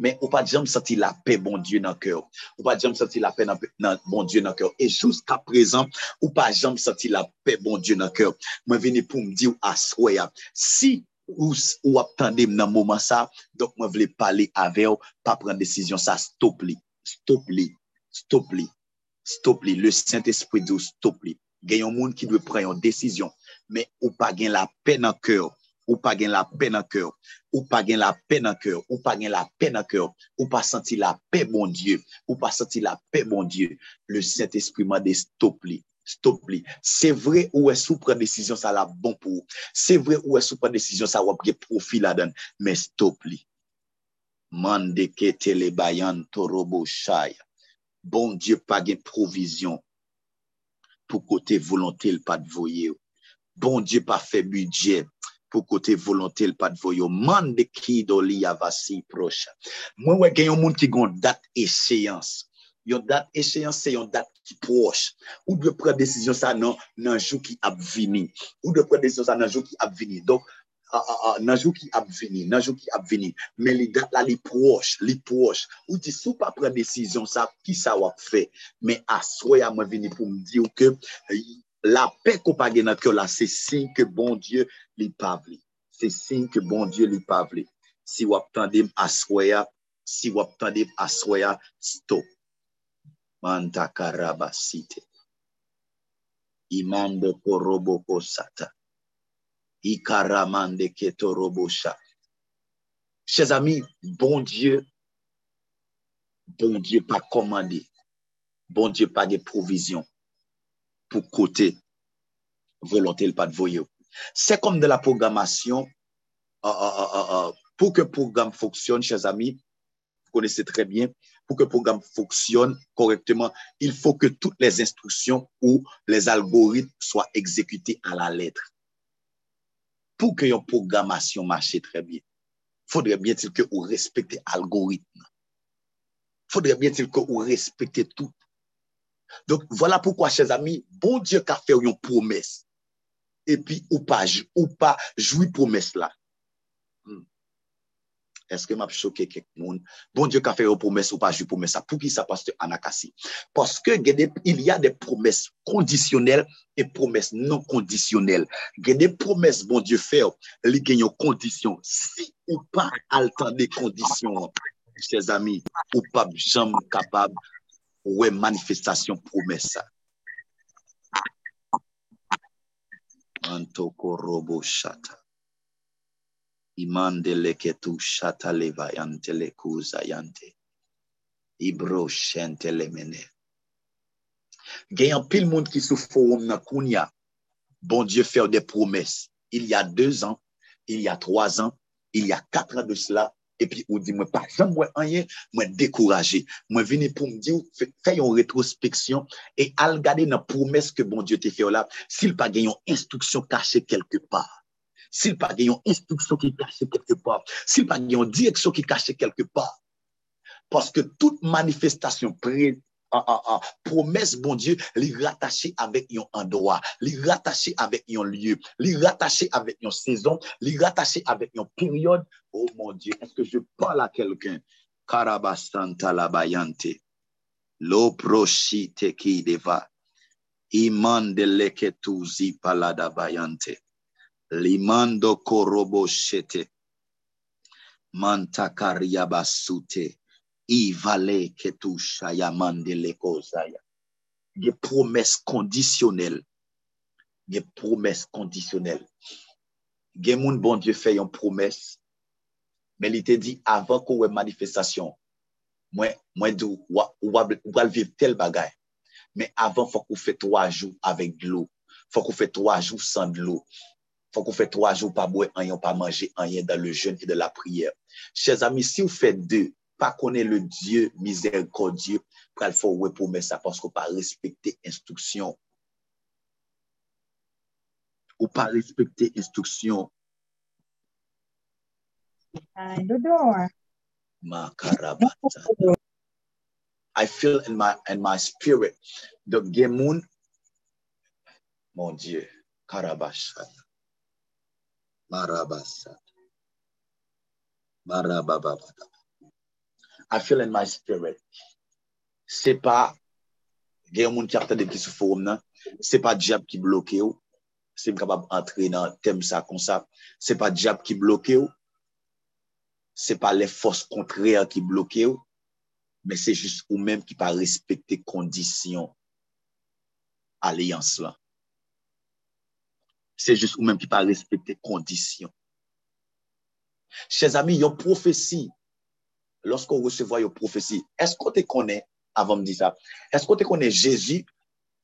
men ou pa jom senti la bon pe bon Diyo nan kèw. Ou pa jom senti la pe nan, nan bon Diyo nan kèw. E jouska prezant, ou pa jom senti la pe bon Diyo nan kèw. Mwen vini pou mdi ou aswaya. Si ou, ou ap tandem nan mouman sa, dok mwen vle pale ave ou, pa pren desisyon sa, stop li, stop li, stop li, stop li. Le Saint-Esprit di ou stop li. Gen yon moun ki dwe pren yon desisyon, men ou pa gen la pe nan kèw. ou pa gen la pe nan kèw, ou pa gen la pe nan kèw, ou pa gen la pe nan kèw, ou pa senti la pe bon Diyo, ou pa senti la pe bon Diyo, le Saint-Esprit mande stop li. Stop li. Se vre ou e sou pren desisyon sa la bon pou ou. Se vre ou e sou pren desisyon sa wap ge profi la den. Men stop li. Mande ke tele bayan torobo chay. Bon Diyo pa gen provision pou kote volonté l pa dvoye ou. Bon Diyo pa fe budget. pou kote volonté l pat voyo. Mande ki do li avasi proche. Mwen wè gen yon moun ki gon dat esyans. Yon dat esyans se yon dat ki proche. Ou dwe pre desisyon sa nan, nan jou ki ap vini. Ou dwe pre desisyon sa nan jou ki ap vini. Donk, Ah, ah, ah, nanjou ki ap vini, nanjou ki ap vini, men li dat la li proche, li proche, ou ti sou pa pre desisyon sa, ki sa wap fe, men aswe a mwen vini pou mdi ou ke, la pe ko pa gen nan kyo la, se sin ke bon Diyo li pavli. Se sin ke bon Diyo li pavli. Si wap tandem aswaya, si wap tandem aswaya, stop. Manta karaba site. Imande korobo kosata. Ikaramande ketorobo sha. Chez ami, bon Diyo, bon Diyo pa komande. Bon Diyo pa de provizyon. Pour côté volonté pas de voyer. C'est comme de la programmation. Euh, euh, euh, pour que le programme fonctionne, chers amis, vous connaissez très bien, pour que le programme fonctionne correctement, il faut que toutes les instructions ou les algorithmes soient exécutés à la lettre. Pour que une programmation marche très bien, faudrait bien que vous respectez l'algorithme. Faudrait bien que vous respectez tout. Donc, voilà pourquoi, chers amis, bon Dieu ka fè yon promès. Et puis, ou pa, ou pa joui promès la. Hmm. Est-ce que m'a choqué kek moun? Bon Dieu ka fè yon promès ou pa joui promès la. Pou ki sa passe anakasi? Parce que gede, il y a des promès conditionnelles et promès non conditionnelles. Gede promès bon Dieu fè, li gen yon kondisyon. Si ou pa al tan de kondisyon, chers amis, ou pa jam kapab e manifestasyon promes sa. Anto korobo chata. Imandele ketu shata levayante le kuzayante. Ibro shente le mene. Gen yon pil moun ki sou forum na kounya. Bon Dieu faire des promesses. Il y a deux ans, il y a trois ans, il y a quatre ans de cela. epi ou di mwen pa jom mwen anye, mwen dekouraje. Mwen vini pou mdi ou fè yon retrospeksyon e al gade nan promes ke bon Diyo te fè ou la, sil pa gen yon instruksyon kache kelke par. Sil pa gen yon instruksyon ki kache kelke par. Sil pa gen yon direksyon ki kache kelke par. Paske tout manifestasyon pre, promesse, bon Dieu, les rattacher avec un endroit, les rattacher avec un lieu, les rattacher avec une saison, les rattacher avec une période. Oh mon Dieu, est-ce que je parle à quelqu'un? Karabastanta la bayante. Lo proshite ki deva. Imande leketuzi palada bayante. Limando korobo shete. Mantakaria basute. Ivale ketusha yamande lekozaya. Ge promes kondisyonel. Ge promes kondisyonel. Gen moun bon Diyo fè yon promes, men li te di avan kon wè manifestasyon, mwen, mwen dou wal viv tel bagay, men avan fòk ou fè 3 jou avèk glou, fòk ou fè 3 jou san glou, fòk ou fè 3 jou pa bwe anyon, pa manje anyen dan le jen et de la priyer. Chez ami, si ou fè 2, pas connaître le Dieu miséricordieux, il faut ouais pour ça parce qu'on pas respecter instruction. Ou pas respecter instruction. I feel in my in my spirit the gemun, mon Dieu, Karabashat. Marabasat. Marabababata. I feel in my spirit. Se pa, gen yon moun ki apte de ki sou forum nan, se pa diap ki bloke ou, se m kapab antre nan tem sa kon sa, se pa diap ki bloke ou, se pa le fos kontre a ki bloke ou, men se jist ou menm ki pa respekte kondisyon aleyans lan. Se jist ou menm ki pa respekte kondisyon. Chez ami, yon profesi lorsqu'on recevra une prophétie, est-ce qu'on te connaît, avant de dire ça, est-ce qu'on te connaît Jésus,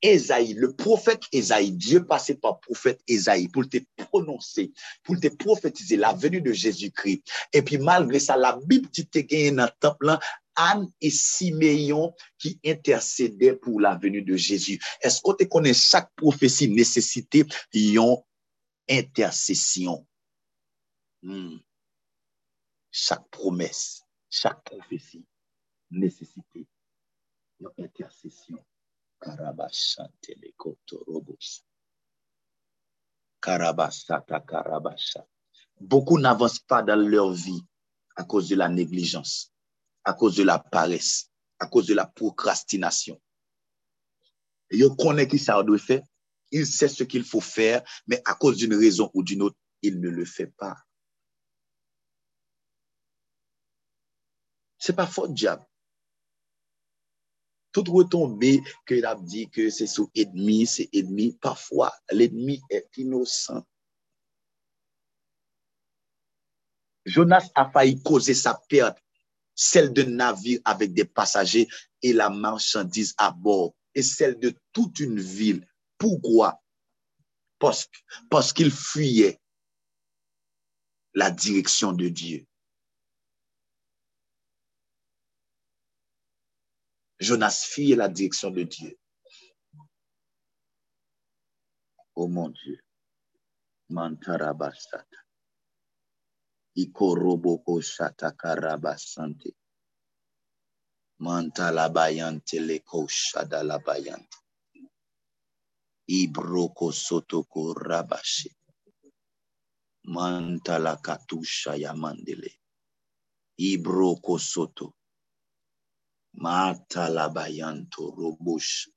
Esaïe, le prophète Esaïe, Dieu passait par prophète Esaïe pour te prononcer, pour te prophétiser la venue de Jésus-Christ. Et puis malgré ça, la Bible dit te gagné dans le temple Anne et Siméon qui intercédaient pour la venue de Jésus. Est-ce qu'on te connaît? Chaque prophétie nécessité une intercession? Hmm. Chaque promesse, chaque prophétie nécessité une intercession. Karabashante le kotorobos. Karabasha. Beaucoup n'avancent pas dans leur vie à cause de la négligence à cause de la paresse, à cause de la procrastination. Il connaît qui ça doit faire, il sait ce qu'il faut faire, mais à cause d'une raison ou d'une autre, il ne le fait pas. C'est pas faute diable. Tout retombé que il a dit que c'est sous ennemi, c'est ennemi. Parfois, l'ennemi est innocent. Jonas a failli causer sa perte celle de navires avec des passagers et la marchandise à bord, et celle de toute une ville. Pourquoi? Parce qu'il fuyait la direction de Dieu. Jonas fuyait la direction de Dieu. Oh mon Dieu. Mantarabasata. Ikoroboko shatakarabasante. Mantalabayante leko shadalabayante. Ibroko sotoko rabashe. Mantala katusha yamandele. Ibroko soto. Matalabayanto robush.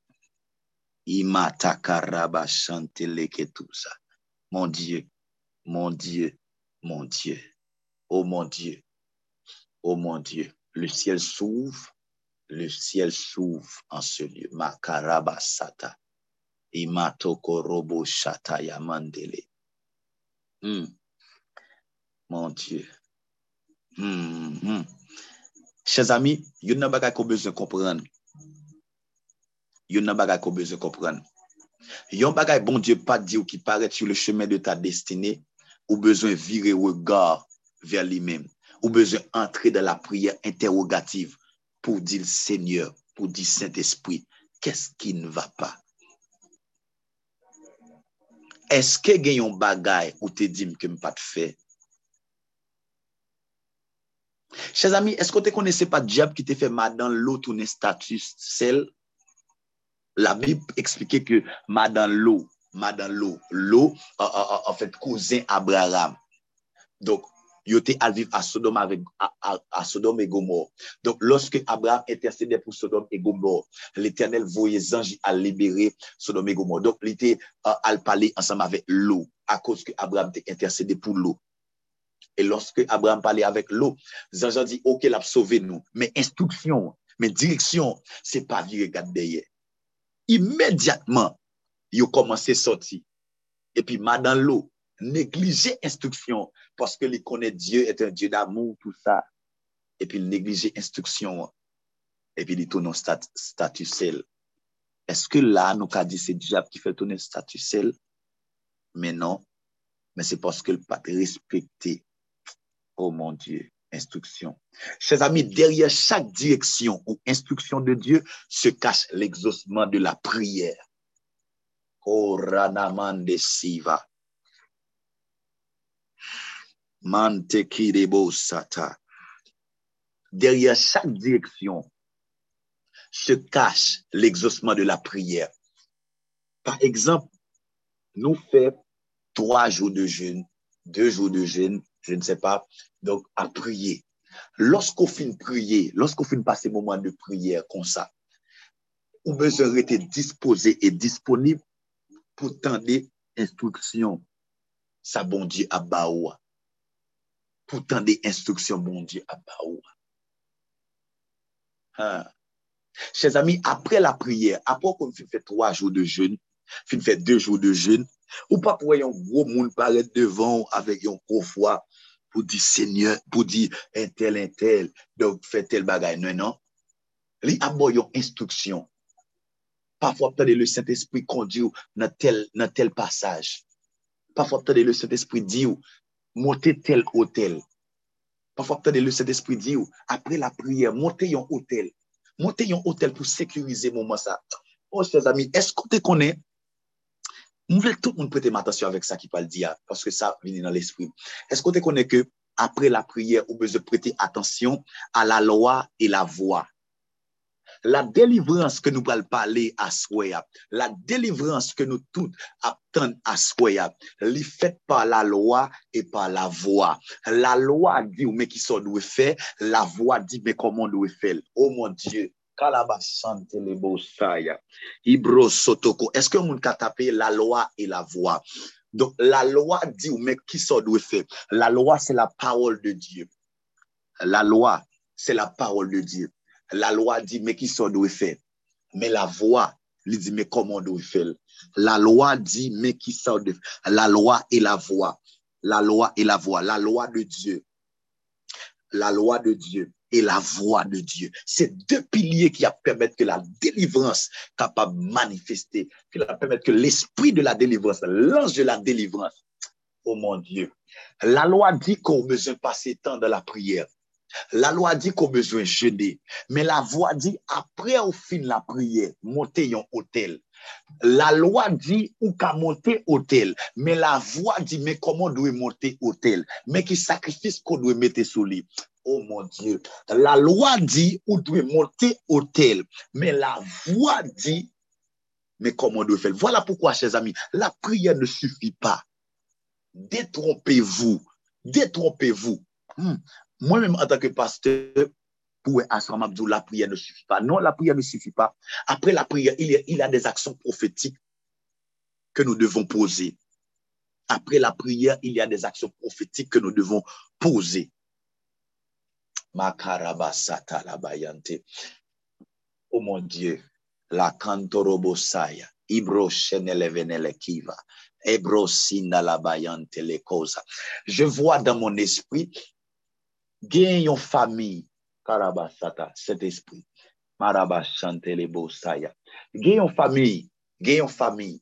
Imatakarabashante leketusa. Mon Dieu, mon Dieu, mon Dieu. Oh mon Dieu, oh mon Dieu. Le ciel s'ouvre, le ciel s'ouvre en ce lieu. Makarabasata. Imatoko robo shata yamandele. Hmm. Mon Dieu. Hmm, hmm. Chez ami, yon nan bagay ko bezon kompran. Yon nan bagay ko bezon kompran. Yon bagay bon Diyo pa di ou ki paret sur le chemen de ta destine, ou bezon vire ou gar ver li men. Ou bezon entre de la priye interrogative pou di l Seigneur, pou di Saint-Esprit, kes ki n va pa? Eske gen yon bagay ou te dim ke m pat fe Chez ami, esko te kone se pa diab ki te fe madan lo toune status sel? La Bib eksplike ke madan lo, madan lo, lo, an fèt kouzen Abraham. Donk, yo te alviv a Sodom, avec, a, a, a Sodom et Gomor. Donk, loske Abraham intercede pou Sodom et Gomor, l'Eternel voye zanj al libere Sodom et Gomor. Donk, li te al pale ansam avek lo, a kouz ke Abraham te intercede pou lo. Et lorsque Abraham parlait avec l'eau, Jean-Jean dit, ok, l'a sauvé nous. Mais instruction, mais direction, c'est pas virer regarde derrière. Immédiatement, il a commencé à sortir. Et puis, madame l'eau, négliger instruction parce que il connaît Dieu est un Dieu d'amour, tout ça. Et puis, il négliger instruction. Et puis, il tourne en stat statut sel. Est-ce que là, nous avons dit c'est diable qui fait tourner statut sel? Mais non. Mais c'est parce qu'il n'a pas respecté Oh mon Dieu, instruction. Chers amis, derrière chaque direction ou instruction de Dieu se cache l'exaucement de la prière. Derrière chaque direction se cache l'exaucement de la prière. Par exemple, nous faisons trois jours de jeûne, deux jours de jeûne, je ne sais pas, donc à prier. Lorsqu'on finit prier, lorsqu'on finit passer moment de prière comme ça, on besoin être disposé et disponible pour tendre instructions. Ça bon Dieu à Baoua pourtant des instructions, bon Dieu, à Baoua. Hein? Chers amis, après la prière, après qu'on fait trois jours de jeûne, fin fait deux jours de jeûne, ou pas pour un gros monde paraître devant avec un gros foi pou di seigneur, pou di entel, entel, dok fè tel bagay, nan nan. Li aboy yon instruksyon. Pafwa ptade le Saint-Esprit kondi ou nan tel, nan tel passage. Pafwa ptade le Saint-Esprit di ou, monte tel hotel. Pafwa ptade le Saint-Esprit di ou, apre la priye, monte yon hotel. Monte yon hotel pou sekurize mouman sa. O, oh, se zami, eskote konen, Mwen vle tout moun prete matasyon avèk sa ki pal diya, paske sa vini nan l'esprit. Esko te konen ke apre la priye ou beze prete atasyon a la loa e la voa. La délivrance que nous allons parler à Soya, la délivrance que nous tous attendons à Soya, l'est faite par la loi et par la voix. La loi dit, mais qui sont nous fait, la voix dit, mais comment nous fait. Oh mon Dieu, Est-ce que vous a tapé la loi et la voix? Donc, la loi dit, mais qui sont doit faire? La loi, c'est la parole de Dieu. La loi, c'est la parole de Dieu. La loi dit, mais qui ça doit faire? Mais la voix, lui dit, mais comment doit faire? La loi dit, mais qui ça doit faire? La loi et la voix. La loi et la voix. La loi de Dieu. La loi de Dieu. Et la voix de Dieu. C'est deux piliers qui permettent que la délivrance capable de manifester, qui permettent que l'esprit de la délivrance, l'ange de la délivrance, oh mon Dieu. La loi dit qu'on besoin passer temps dans la prière. La loi dit qu'on besoin jeûner. Mais la voix dit, après au fin de la prière, monter un hôtel. La loi dit ou qu'à monter hôtel, mais la voix dit mais comment doit monter hôtel, mais qui sacrifice qu'on doit mettre sous lui. Oh mon Dieu, la loi dit ou doit monter hôtel, mais la voix dit mais comment doit faire? Voilà pourquoi, chers amis, la prière ne suffit pas. Détrompez-vous, détrompez-vous. Hmm. Moi-même, en tant que pasteur, pour Asram Abdou, la prière ne suffit pas. Non, la prière ne suffit pas. Après la prière, il y a des actions prophétiques que nous devons poser. Après la prière, il y a des actions prophétiques que nous devons poser. Makarabasata la bayante. O oh mon Dieu, la kantorobosaya, ibro chenelevenele kiva, ebro sina la bayante le koza. Je vois dans mon esprit, gen yon fami, karabasata, cet esprit, marabasante le bosaya. Gen yon fami, gen yon fami,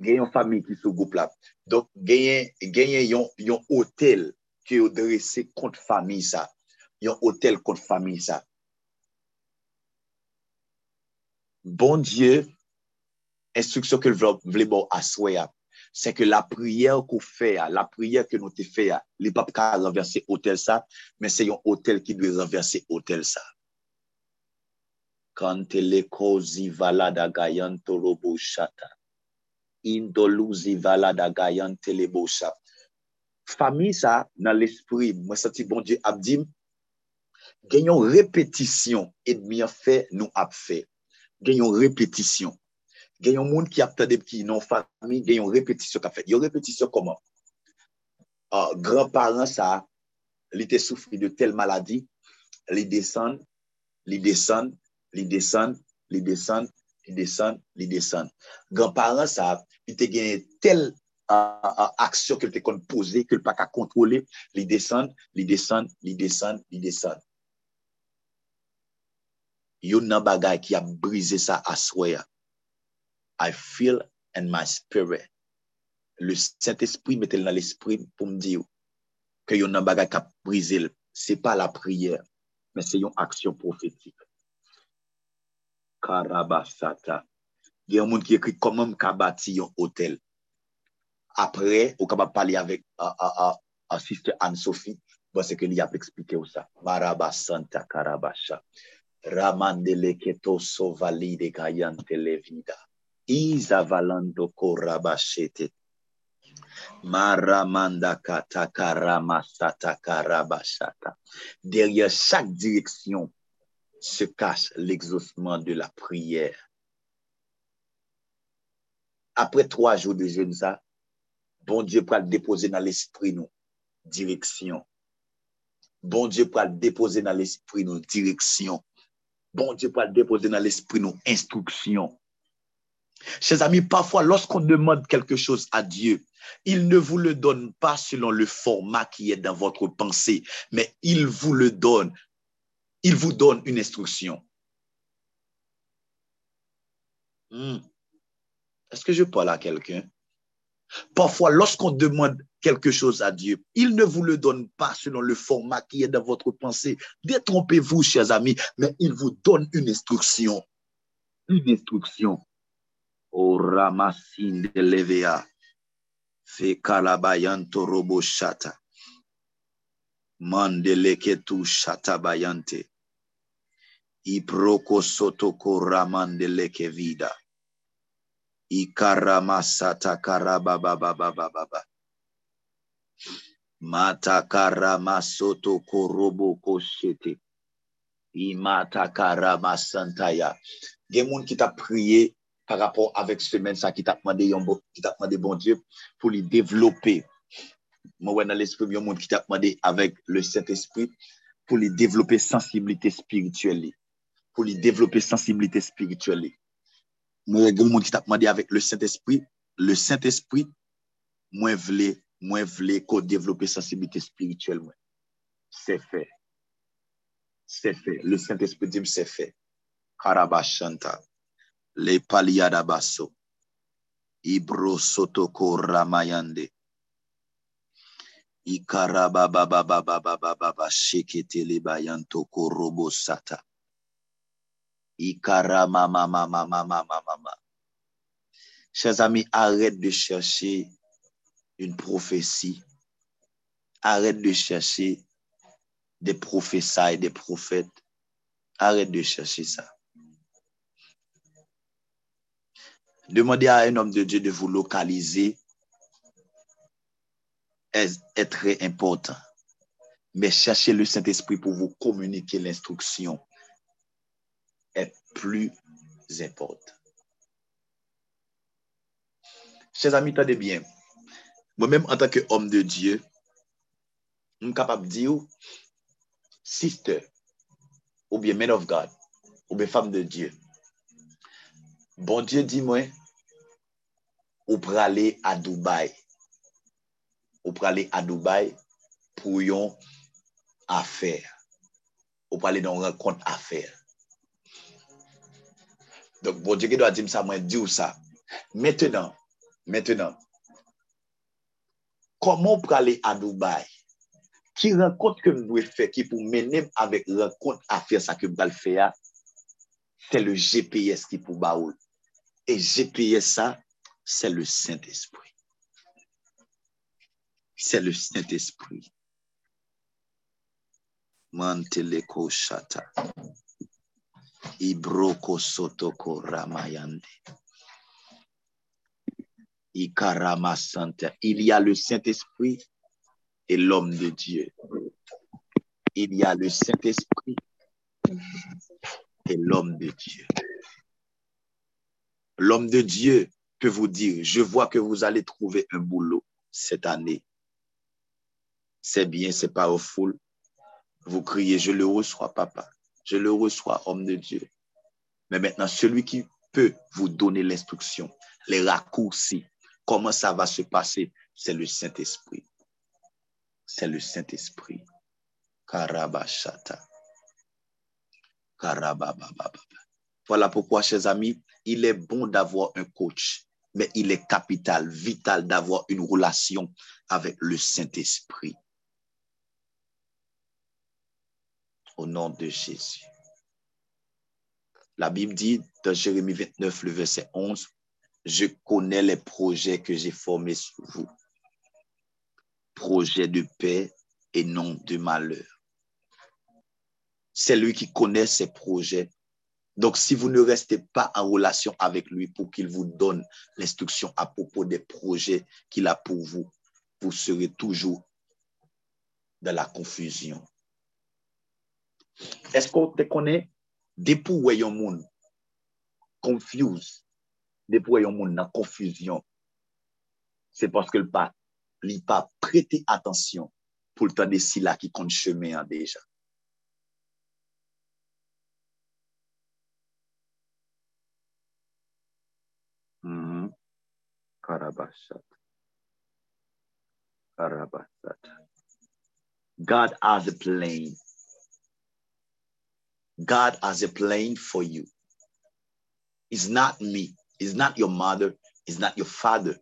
gen yon fami ki sou goup la. Donc, gen yon, yon, yon hotel, ki yo dresse kont fami sa. Yon hotel kont fami sa. Bon Diyo, instruksyon ke vle bo aswe ya, se ke la priyer ko fe ya, la priyer ke nou te fe ya, li pap ka renverse hotel sa, men se yon hotel ki dwe renverse hotel sa. Kante le ko zivala da gayan toro bo chata. Indolou zivala da gayan tele bo chata. fami sa nan l'espri, mwen sati bon Dje Abdim, genyon repetisyon edmi an fe nou ap fe. Genyon repetisyon. Genyon moun ki ap tadep ki non fami, genyon repetisyon ka fe. Yon repetisyon koman? Uh, Granparan sa, li te soufri de tel maladi, li desan, li desan, li desan, li desan, li desan, li desan. Granparan sa, li te genye tel aksyon ke l te kon pose, ke l pa ka kontrole, li desan, li desan, li desan, li desan. Yon nan bagay ki a brise sa aswaya. I feel in my spirit. Le Saint-Esprit metel nan l'esprit pou m diyo ke yon nan bagay ka brise l. Se pa la priyer, men se yon aksyon profetik. Karabasata. Gen yon moun ki ekri koman m ka bati yon hotel. Après, ou capable parler avec a, a, a, sister Anne-Sophie, bon, c'est que lui a expliqué ça. Marabasanta karabasha. Ramandele keto sovalide kayante levida. Izavalando korabashete. Maramanda katakaramasata karabashata. Derrière chaque direction se cache l'exaucement de la prière. Après trois jours de jeûne, ça, bon Dieu peut le déposer dans l'esprit nous, direction. Bon Dieu peut le déposer dans l'esprit nous, direction. Bon Dieu peut le déposer dans l'esprit nous, instruction. Chers amis, parfois, lorsqu'on demande quelque chose à Dieu, il ne vous le donne pas selon le format qui est dans votre pensée, mais il vous le donne. Il vous donne une instruction. Hmm. Est-ce que je parle à quelqu'un? Parfois, lorsqu'on demande quelque chose à Dieu, il ne vous le donne pas selon le format qui est dans votre pensée. Détrompez-vous, chers amis, mais il vous donne une instruction. Une instruction. O ramasin de levea. Fe kalabayanto robo shata. Mandeleke tu shata bayante. Iproko sotoko ramandeleke vida. Ikaramasata karababababababa. Mata karamasoto korobo koshete. Imata karamasantaya. Gen moun ki ta priye par rapport avec semaine ça qui t'a demandé qui t'a demandé bon Dieu pour lui développer moi dans l'esprit il y a monde qui t'a demandé avec le Saint-Esprit pour lui développer sensibilité spirituelle pour lui développer sensibilité spirituelle mwen gen moun ki tap mande avèk le Saint-Esprit, le Saint-Esprit, mwen vle, mwen vle ko devlopè sensibilite spirituel mwen. Se fè. Se fè. Le Saint-Esprit dim se fè. Karabashanta. Le paliyadabaso. Ibro sotoko ramayande. Ikarababababababababa shekete le bayantoko robo sata. Chers amis, arrête de chercher une prophétie. Arrête de chercher des prophéties et des prophètes. Arrête de chercher ça. Demandez à un homme de Dieu de vous localiser est très important. Mais cherchez le Saint-Esprit pour vous communiquer l'instruction. est plus important. Chers amis, tenez bien. Moi-même, en tant qu'homme de Dieu, je suis capable de dire, sister, ou bien man of God, ou bien femme de Dieu, bon Dieu dit moi, ou pour aller à Dubaï, ou pour aller à Dubaï pour une affaire, ou pour aller dans une rencontre affaire. Donk bon Diyo ki do a dim sa mwen di ou sa. Mètenan, mètenan, koman prale a Dubai? Ki renkont ke m dwe fe ki pou menem avèk renkont a fè sa ke m bal fè ya? Se le GPS ki pou ba ou. E GPS sa, se le Saint-Esprit. Se le Saint-Esprit. Mantele ko chata. Mantele ko chata. Ibroko ramayande. Il y a le Saint-Esprit et l'homme de Dieu. Il y a le Saint-Esprit et l'homme de Dieu. L'homme de Dieu peut vous dire, je vois que vous allez trouver un boulot cette année. C'est bien, c'est full. Vous criez, je le reçois, papa. Je le reçois, homme de Dieu. Mais maintenant, celui qui peut vous donner l'instruction, les raccourcis, comment ça va se passer, c'est le Saint-Esprit. C'est le Saint-Esprit. Karabashata. Karababababa. Voilà pourquoi, chers amis, il est bon d'avoir un coach, mais il est capital, vital d'avoir une relation avec le Saint-Esprit. Au nom de Jésus. La Bible dit dans Jérémie 29, le verset 11, Je connais les projets que j'ai formés sur vous. Projets de paix et non de malheur. C'est lui qui connaît ses projets. Donc, si vous ne restez pas en relation avec lui pour qu'il vous donne l'instruction à propos des projets qu'il a pour vous, vous serez toujours dans la confusion. Esko te konen, depou we yon moun confuse, depou we yon moun nan konfuzyon, se paske l pa, li pa prete atensyon pou l tan de sila ki kont cheme an deja. Mm -hmm. Karabashat. Karabashat. God has a plan. God has a plan for you. It's not me. It's not your mother. It's not your father.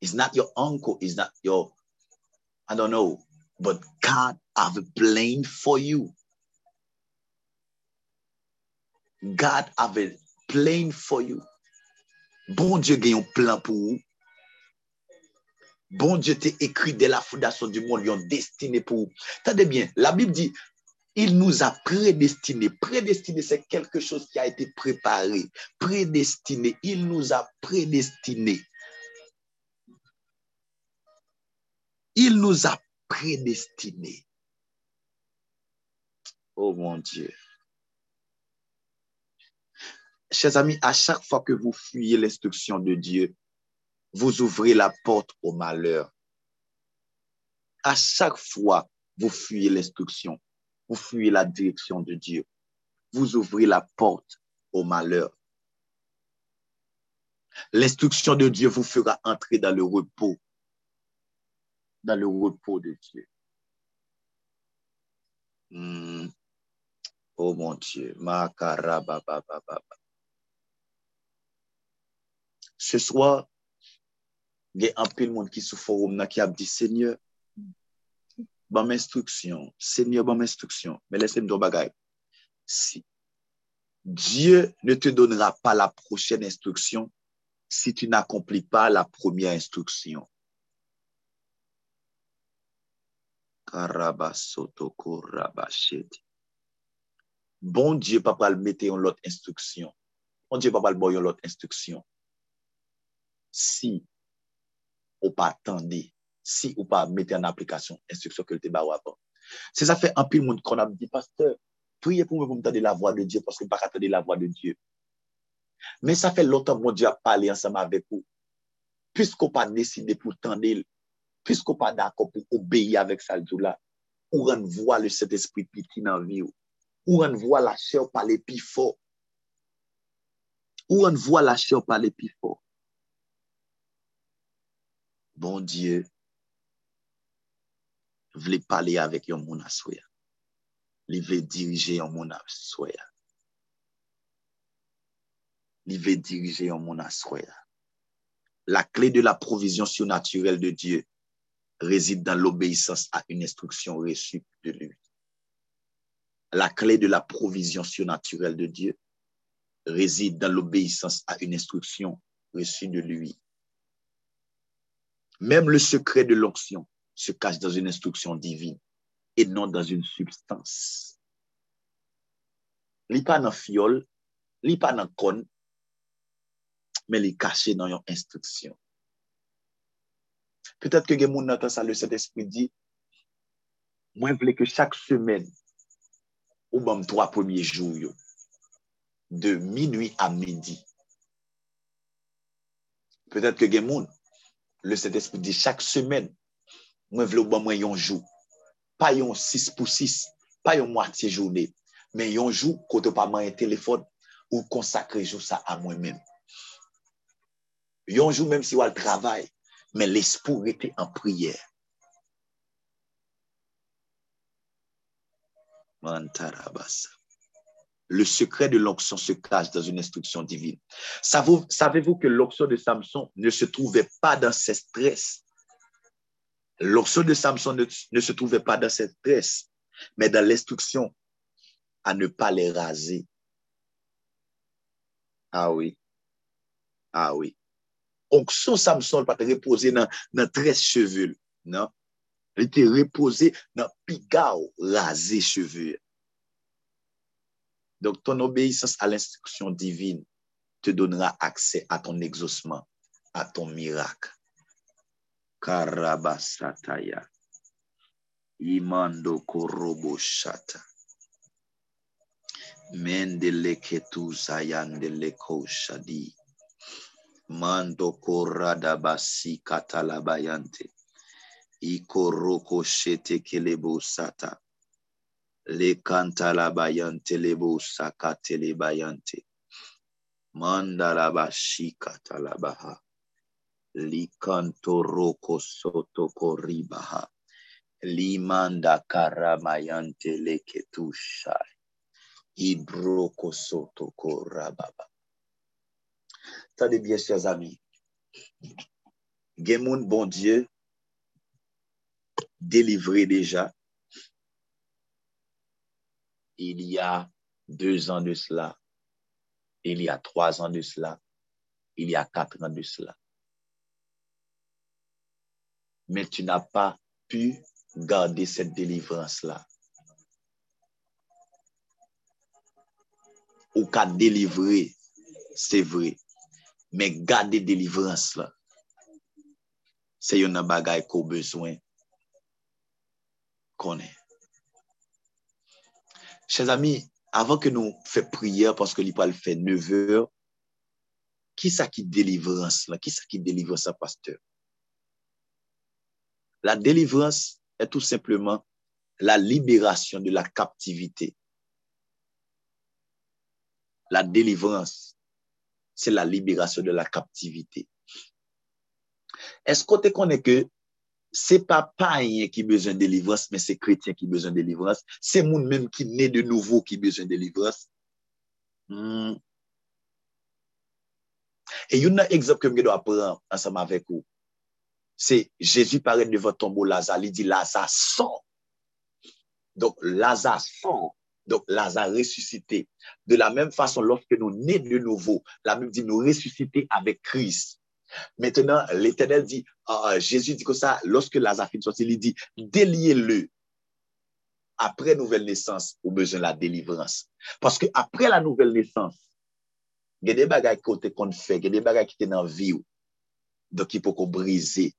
It's not your uncle. It's not your, I don't know. But God have a plan for you. God have a plan for you. Bon Dieu a un plan pour vous. Bon Dieu t'a écrit dès la fondation du monde, il a destiné pour vous. Tenez bien, la Bible dit, il nous a prédestinés. Prédestiné, c'est quelque chose qui a été préparé. Prédestiné, il nous a prédestinés. Il nous a prédestinés. Oh mon Dieu. Chers amis, à chaque fois que vous fuyez l'instruction de Dieu, vous ouvrez la porte au malheur. À chaque fois, vous fuyez l'instruction, vous fuyez la direction de Dieu. Vous ouvrez la porte au malheur. L'instruction de Dieu vous fera entrer dans le repos, dans le repos de Dieu. Hmm. Oh mon Dieu. Ce soir, il y a un peu de monde qui sous forum qui a dit Seigneur, bon instruction. Seigneur, bon instruction. Mais laissez-moi dire bagaille. Si Dieu ne te donnera pas la prochaine instruction si tu n'accomplis pas la première instruction. Bon Dieu, papa, le mettre en l'autre instruction. Bon Dieu, papa, le boy en l'autre instruction. Si ou pas attendre, si ou pa mette an aplikasyon instruksyon ke lte ba wapan. Se sa fe anpil moun kon ap di, pasteur, priye pou mwen pou mwen tade la voa de Diyo, paske baka tade la voa de Diyo. Men sa fe lontan moun Diyo ap pale ansama avek ou. Pisko pa deside pou tande, pisko pa dako pou obeyi avek saljou la, ou renvoa le set esprit piti nan vi ou. Ou renvoa la chè ou pale pi fò. Ou renvoa la chè ou pale pi fò. Bon Diyo, Dieu, voulait parler avec un monde à Il veut diriger un monde à Il veut diriger un monde à La clé de la provision surnaturelle de Dieu réside dans l'obéissance à une instruction reçue de lui. La clé de la provision surnaturelle de Dieu réside dans l'obéissance à une instruction reçue de lui. Même le secret de l'onction se cache dans une instruction divine et non dans une substance. Li pa nan fiol, li pa nan kon, men li kache nan yon instruksyon. Petèt ke gen moun natan sa le set espri di, mwen vle ke chak semen ou bam 3 premier jou yo, de minuit a midi. Petèt ke gen moun, le set espri di chak semen moi, je veux moi un jour. Pas un 6 pour 6, pas une moitié journée, mais un jour, quand pas un téléphone, ou consacrer jour ça à moi-même. Un jour, même si on travail, mais l'esprit était en prière. Le secret de l'onction se cache dans une instruction divine. Savez-vous que l'onction de Samson ne se trouvait pas dans ses stress? L'onction de Samson ne, ne, se trouvait pas dans cette tresse, mais dans l'instruction à ne pas les raser. Ah oui. Ah oui. Onction Samson pas reposer dans, dans 13 cheveux, non? Il était reposé dans pigao, rasé cheveux. Donc, ton obéissance à l'instruction divine te donnera accès à ton exaucement, à ton miracle. Karabasataya. Imando korobo shata. Mendele ketu zayandele shadi. Mando korada basi katalabayante. Ikoroko shete kelebo sata. Le bayante lebo sakate le bayante. Mandalabashika talabaha. roko soto koribaha. Limanda karamayante leketushai. Ibroko soto korababa. Tendez bien, chers amis. Gemoun, bon Dieu, délivré déjà il y a deux ans de cela, il y a trois ans de cela, il y a quatre ans de cela. mais tu n'as pas pu garder cette délivrance-là. Ou qu'à délivrer, c'est vrai, mais garder délivrance-là, c'est une bagaille qu'on a besoin qu'on ait. Chers amis, avant que nous fassions prière, parce que l'Ipal fait 9 heures, qui ça qui délivrance là? Qui ça qui délivre ça, pasteur? La délivrance est tout simplement la libération de la captivité. La délivrance, c'est la libération de la captivité. Est-ce qu'on te connaît que c'est pas païen qui besoin de délivrance, mais c'est chrétien qui besoin de délivrance. C'est monde même qui naît de nouveau qui besoin de délivrance. Hmm. Et il y a un exemple que je dois prendre ensemble avec vous. c'est Jésus paraît devant tombeau Lazare, il dit Lazare sort. Donc Lazare sort. Donc Lazare ressuscité. De la même façon, lorsque nous nés de nouveau, la Bible dit nous ressusciter avec Christ. Maintenant, l'Éternel dit, euh, Jésus dit comme ça, lorsque Lazare finit sortir, il dit, déliez-le. Après nouvelle naissance, au besoin de la délivrance. Parce que après la nouvelle naissance, il y a des bagages qu'on te fait, il y a des bagages qui sont dans la vie. Donc, il faut qu'on brise.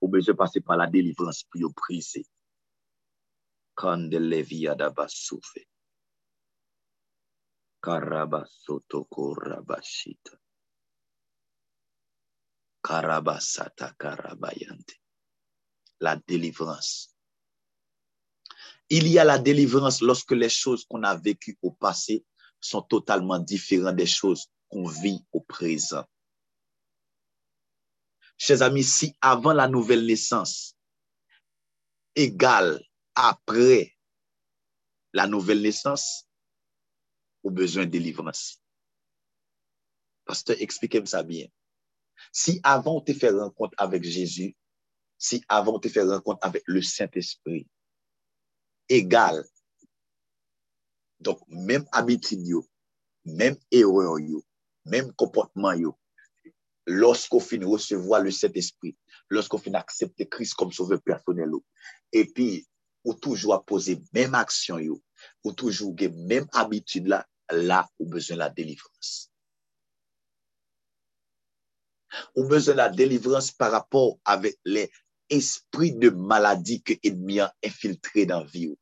Ou besoin passer par la délivrance pour briser. Quand souffle. Karabasoto korabashita. Karabasata karabayante. La délivrance. Il y a la délivrance lorsque les choses qu'on a vécues au passé sont totalement différentes des choses qu'on vit au présent. chers amis, si avant la nouvelle naissance égale après la nouvelle naissance, ou besoin de délivrance. Pasteur, expliquez-moi ça bien. Si avant tu fait rencontre avec Jésus, si avant tu fait rencontre avec le Saint-Esprit, égal. Donc, même habitude, même erreur, même comportement, lorsqu'on finit recevoir le Saint-Esprit, lorsqu'on finit accepter Christ comme sauveur personnel, et puis, ou toujours poser même action, yo, ou toujours même habitude là, là, ou besoin de la délivrance. Ou besoin de la délivrance par rapport avec les esprits de maladie que l'ennemi a infiltré dans la vie.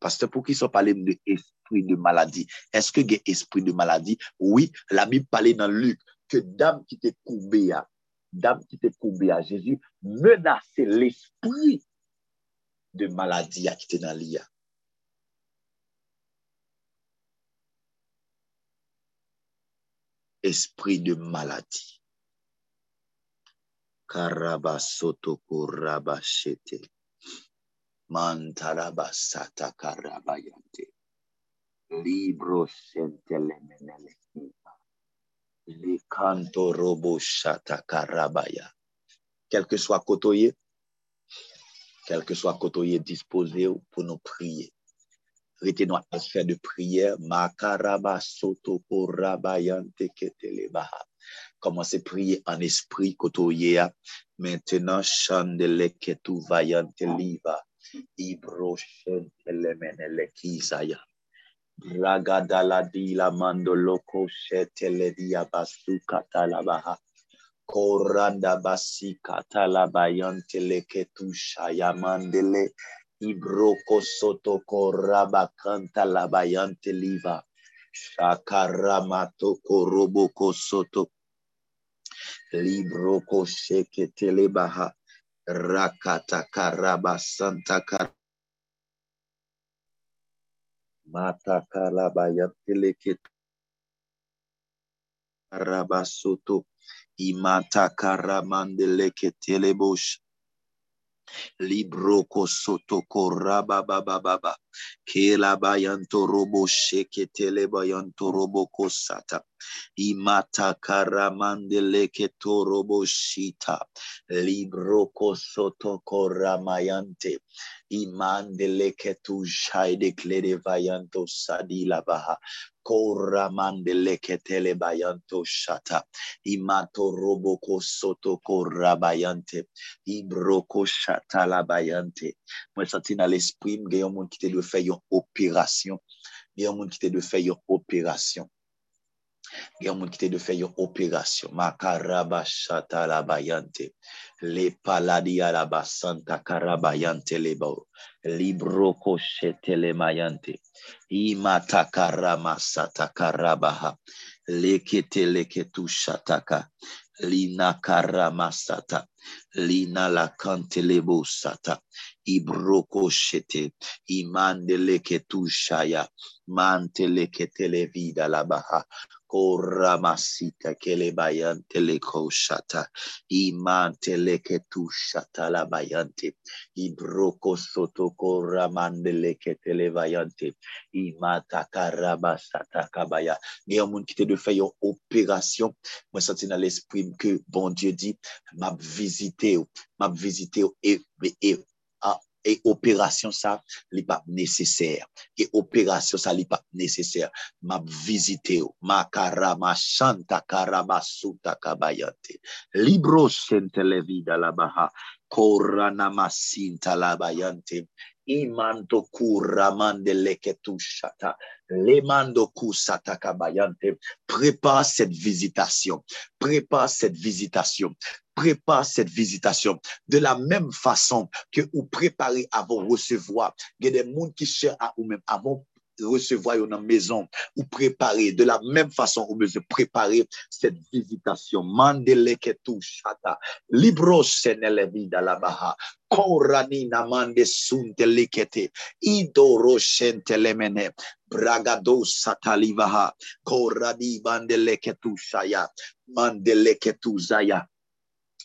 Parce que pour qui sont parlé de esprit de maladie, est-ce que y a esprit de maladie? Oui, la Bible parlait dans Luc que dame qui était courbée à, dame qui était courbée Jésus menaçait l'esprit de maladie qui était dans l'IA. esprit de maladie. Karabasoto kurabashete. Mantarabasata karabayante. Libro sentelemenele. Le canto robo karabaya. Quel que soit côtoyé, quel que soit côtoyé disposé pour nous prier. Rete nou atmosfère de prière. Makaraba soto korabayante ketelebaha. Commencez à prier en esprit kotoye. Maintenant, chandele ketu vayante liva. Ibro shentele menele kizaya. Ragadala di la mando loko shetele dia basu katalabaha. Koranda basi katalabayante leketu shayamandele. Ibroko soto koraba kanta labayante liva. Shakaramato koroboko soto. Libroko sheke telebaha. Rakata karaba santa kar. Mata kalabayam telekit. Rabasutu imata karamandele ketelebush Libroko sotoko raba baba baba. Kela bayanto robo sheketele bayanto robo kosata. Imata karamande leketo robo shita. Libroko sotoko ramayante. Imande leketu shaide vayanto sadila baha. Koramande leketele bayanto shata. Imato roboko soto korabayante. Ibroko shata la bayante. Mwen sati nan l'esprim gen yon moun ki te dwe fè yon operasyon. Gen yon moun ki te dwe fè yon operasyon. Gen moun ki te de fè yon operasyon. Makaraba chata la bayante. Le paladi ala basanta karabayante le bao. Libro koshete le mayante. Ima takarama sata karabaha. Lekete leketu shataka. Lina karama sata. Lina la kantelebo sata. Ibroko shete. Imande leketu shaya. Mante lekete le vida la baha. Koramasita kelebayante lekoshata. Imante leketushata labayante. Ibroko soto koramande lekete lebayante. Imata karabasata kabaya. Ni yon moun ki te de fè yon operasyon. Mwen senti nan l'esprim ke bon Diyo di, map vizite ou, map vizite ou, e, e, a E operasyon sa li pap neseser. E operasyon sa li pap neseser. Map vizite yo. Makara, machanta, kara, masuta, kabayate. Libro sente le vida la baha. Korana masinta la bayante. imando kuramande leketu shata, lemando kusata kabayante. Prépare cette visitation, prépare cette visitation, prépare cette visitation. De la même façon que vous préparez avant recevoir, il y a des mondes qui cherchent à vous-même, avant recevoir une maison ou préparer de la même façon vous se préparer cette visitation. Mandele ketu shata libro senele vida la baha. Korani namande sunte likete idoro shente lemene bragado satalivaha korani bandele ketu shaya mandele ketu zaya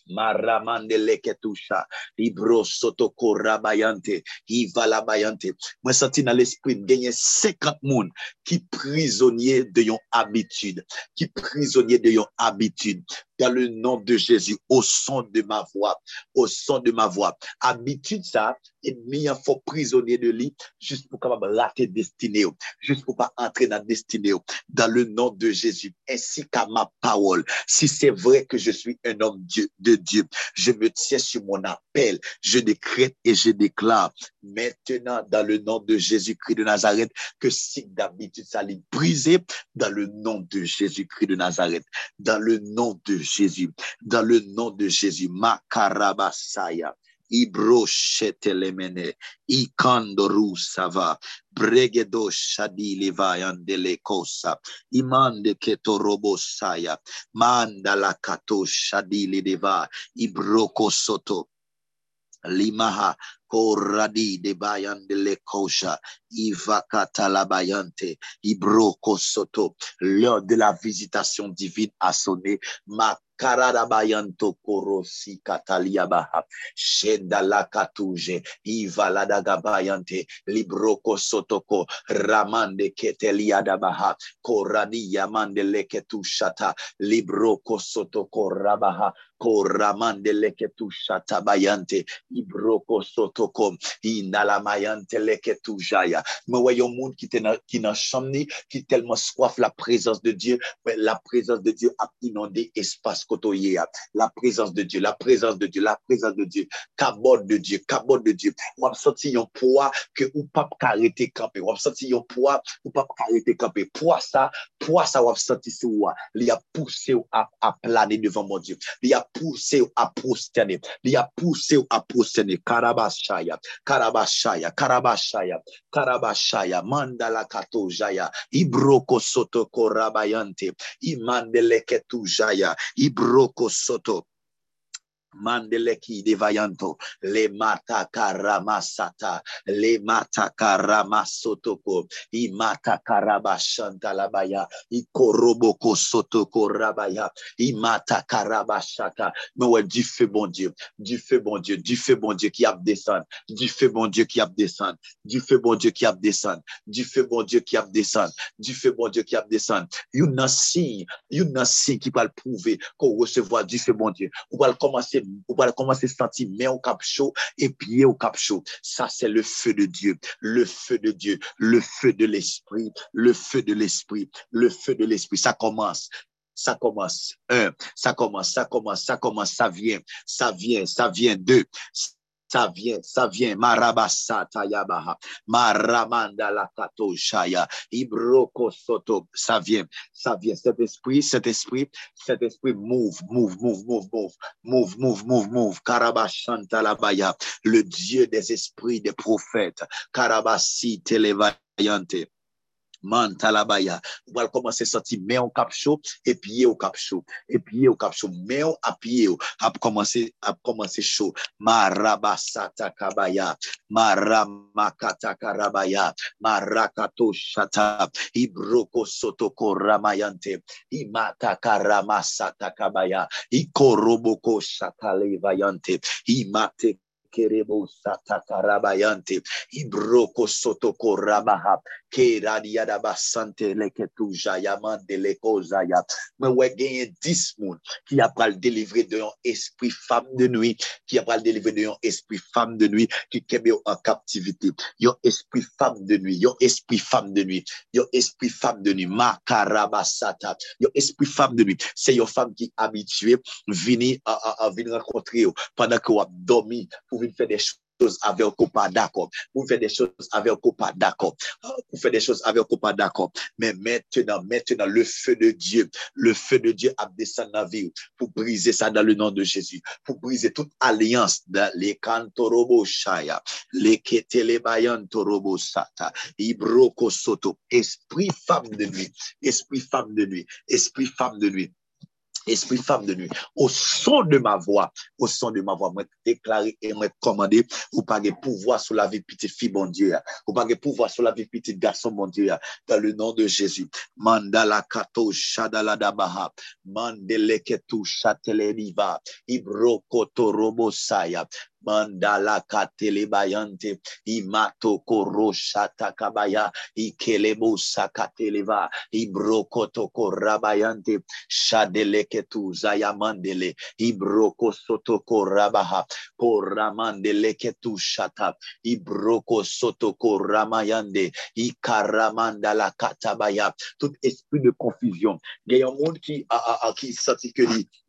Maramande leketusha, libro soto korabayante, ivala bayante. Mwen senti nan l'esprit genye 50 moun ki prizonye de yon abitude, ki prizonye de yon abitude. Dans le nom de Jésus, au son de ma voix, au son de ma voix. Habitude, ça, et mis un faux prisonnier de lit, juste pour capable rater destinée, juste pour pas entrer dans destinée, dans le nom de Jésus, ainsi qu'à ma parole. Si c'est vrai que je suis un homme de Dieu, je me tiens sur mon appel, je décrète et je déclare maintenant dans le nom de Jésus-Christ de Nazareth que si d'habitude ça allait briser dans le nom de Jésus-Christ de Nazareth, dans le nom de Jésus, dans le nom de Jésus, Makarabasaya. Ibro shetelemene, ikandoru sava, bregedo shadili vayandele kosa, imande ketorobo saya, manda la kato shadili deva, ibroko limaha koradi de bayan de le kosha, ivakata la bayante, ibroko soto, l'heure de la visitation divine a sonné, ma Karadabayanto korosi kataliabaha. Shenda la katuje. Iva la dagabayante. Libroko sotoko. Ramande keteliadabaha. Korani yamande leketu shata. Libroko sotoko rabaha. Koramande leketu shata bayante. Ibroko sotoko. Inalamayante leketu jaya. Me voyons monde qui dans chambre, qui tellement soif la présence de Dieu. La présence de Dieu a inondé espace la présence de Dieu, la présence de Dieu, la présence de Dieu, cabot de Dieu, cabot de Dieu. On senti un poids que ou pas arrêter camper. On senti un poids ou pas arrêter camper. Poids ça, poids ça on senti sur Il a poussé à planer devant mon Dieu. Il a poussé à prosterner. Il a. Karabashaya, Karabashaya, Karabashaya, Karabashaya, Mandala Katojaya, Ibroko Soto Korabayante, Imandele Ketujaya, Ibroko Soto. Mandeleki devayanto, le mata karamasata, le mata karamasotoko, i mata karabashanta labaya, i koroboko sotoko rabaya, i mata karabashata. Mais ouais, du feu bon Dieu, du feu bon Dieu, du feu bon Dieu qui a descendu, du feu bon Dieu qui a descendu, du feu bon Dieu qui a descendu, du feu bon Dieu qui a descendu, du feu bon Dieu qui a descendu. You n'a signe, you n'a signe qui va le prouver qu'on recevoir du feu bon Dieu. On va commencer vous allez commencer à sentir main au cap chaud et pied au cap chaud. Ça, c'est le feu de Dieu, le feu de Dieu, le feu de l'esprit, le feu de l'esprit, le feu de l'esprit. Ça commence. Ça commence. Un, ça commence, ça commence, ça commence, ça vient, ça vient, ça vient. Deux, ça vient, ça vient. Marabasata yabaha. Maramanda la shaya. Ibroko soto. Ça vient, ça vient. Cet esprit, cet esprit, cet esprit move, move, move, move, move, move, move, move, move. Karabashanta labaya. Le Dieu des esprits des prophètes. Karabasi televayante. Mantalabaya. Vous allez commencer à sentir mais au cap chaud et pied au cap chaud et pied au cap chaud mais à pied à commencer à commencer chaud. Marabasata kabaya, maramakata karabaya, marakato shata, ibroko soto koramayante, imata karamasata kabaya, ikoroboko shata levayante, imate kerebo satakarabayante ibroko sotoko rabaha keradiadaba sante leketuja yamande lekoza ya mwen wè genye dis moun ki apal delivre de yon esprit femme de nuit ki apal delivre de yon esprit femme de nuit ki kebe yo an kaptivite yon esprit femme de nuit yon esprit femme de nuit yon esprit femme de nuit. Makarabasata. Yon esprit femme de nuit. Se yon femme ki abitue vini a, a, a vini renkontre yo. Pandan ki wap domi pou pour faire des choses avec un pas d'accord. Vous faites des choses avec un pas d'accord. Vous faites des choses avec un pas d'accord. Mais maintenant, maintenant, le feu de Dieu, le feu de Dieu a descendu la vie pour briser ça dans le nom de Jésus, pour briser toute alliance dans les cantorobo shaya, les ketelebayan torobo esprit femme de nuit, esprit femme de nuit, esprit femme de nuit esprit femme de nuit, au son de ma voix, au son de ma voix, moi déclarer et moi commander, ou pas de pouvoir sur la vie petite fille, bon Dieu, ou pas de pouvoir sur la vie petite garçon, bon Dieu, dans le nom de Jésus. Mandala kato shadala dabaha, mandele ketu Mandala katele bayante, imato korosha takabaya, ikelebo sakateleva, ibrokoto korabayante, shadeleketu zayamandele, ibroko soto korabaha, koramandeleketu shata, ibroko soto koramayande, ikaramandala katabaya, tout esprit de confusion. Il y a un monde qui, a, qui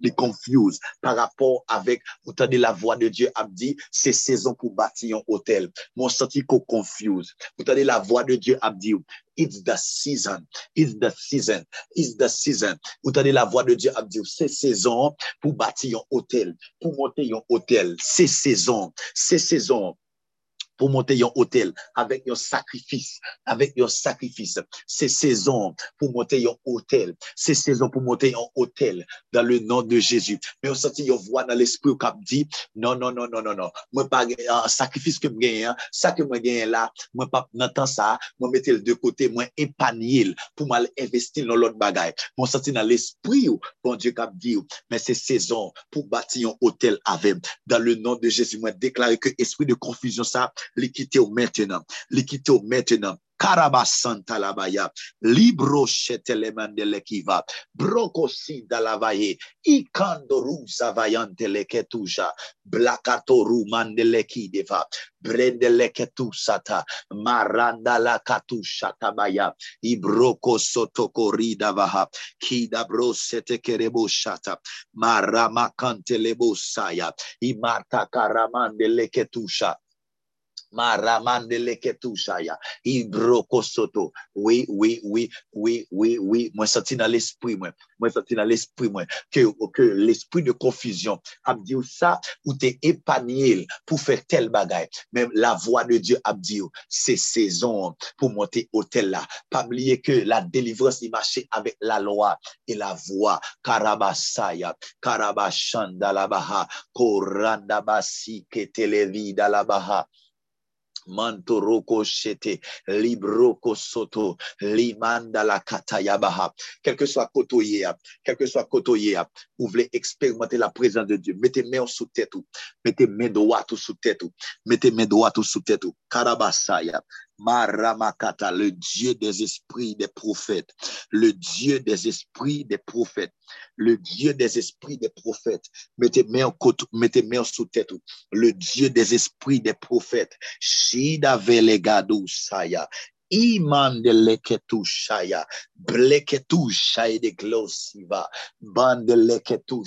les confuse par rapport avec, vous entendez la voix de Dieu a c'est saison pour bâtir un hôtel. Mon senti qu'on confuse. Vous entendez la voix de Dieu a dit, it's the season, it's the season, it's the season. Vous entendez la voix de Dieu a dit, c'est saison pour bâtir un hôtel, pour monter un hôtel. C'est saison, c'est saison pou monte yon hotel, avek yon sakrifis, avek yon sakrifis, se sezon pou monte yon hotel, se sezon pou monte yon hotel, dan le nan de Jezu, men yon senti yon vwa nan l'esprit ou kap di, non, non, non, non, non, non, mwen pa uh, sakrifis ke mwen genyen, sa ke mwen genyen la, mwen pa nan tan sa, mwen metel de kote, mwen empanil, pou mwen investil nan lot bagay, mwen senti nan l'esprit ou, bon Dieu kap di ou, men se sezon pou bati yon hotel avem, dan le nan de Jezu, mwen deklare ke esprit de konfuzyon sa, li kite ou maintenant, li kite ou maintenant. Karabasanta labaya, libro shetelemande lekiva, brokosi dalavaye, ikandoru zavayante leketuja, blakatoru mandelekideva, brendeleketu sata, maranda lakatu shatabaya, ibroko sotokorida vaha, kida brosete kerebo shata, marama kantelebo saya, imata karamande leketusha, Maramande ketushaya. Ibroko soto. Oui, oui, oui, oui, oui, oui. Moi, senti dans l'esprit, moi. Moi, senti dans l'esprit, moi. Que, que l'esprit de confusion a dit ça, ou t'es épargné pour faire tel bagage. Même la voix de Dieu a dit, c'est saison pour monter au tel là. Pas oublier que la délivrance, il marchait avec la loi et la voix. Karabasaya, Karabashanda la baha, Korandabasi, Ketelevida la baha. Mantoroko shete, libroko soto, limanda la katayabaha. Quel que soit kotoye, quel que soit kotoye, vous voulez expérimenter la présence de Dieu. Mettez main sous tête mettez main droite sous tête mettez main droite sous tête karabasaya. Maramakata, le Dieu des esprits des prophètes, le Dieu des esprits des prophètes, le Dieu des esprits des prophètes. Mettez main mettez sous tête. Le Dieu des esprits des prophètes. Shida velegadu saya. Shaya de glosiva, mandeleketu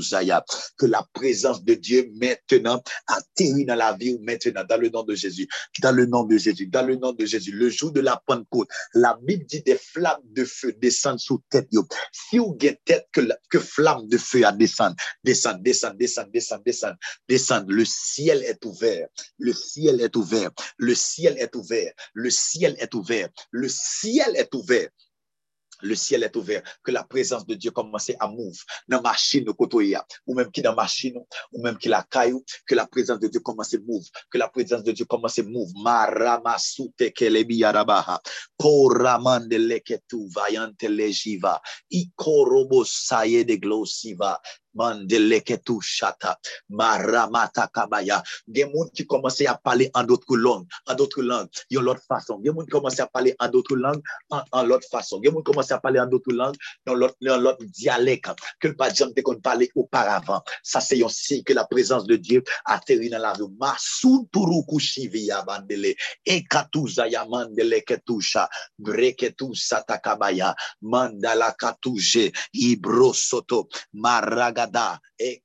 zaya. Que la présence de Dieu maintenant atterrit dans la vie maintenant, dans le nom de Jésus, dans le nom de Jésus, dans le nom de Jésus. Le jour de la Pentecôte, la Bible dit des flammes de feu descendent sous tête. Si vous avez tête que, que de feu à descendre, descend, descend, descend, descend, descend, descend. Le ciel est ouvert, le ciel est ouvert, le ciel est ouvert Le ciel est ouvert. Le ciel est ouvert. Le ciel est ouvert, que la présence de Dieu commence à move. Dans la machine ou même qui dans la machine, ou même qui la caillou, que la présence de Dieu commence à move, que la présence de Dieu commence à move. Kelebi de Mandeleke shata, maramata kabaya. Gen moun qui commence à parler en d'autres langues, en d'autres langues, yon l'autre façon. Gen moun qui commence à parler en d'autres langues, en, l'autre façon. Gen moun commence à parler en d'autres langues, dans l'autre, dialecte, que le jamais qu'on parlait auparavant. Ça, c'est aussi que la présence de Dieu atterrit dans la rue. Masu turuku shivia bandele, ekatuza ya mandele ketusha, breketu satakabaya, mandala katuje, ibro soto, maraga Kada e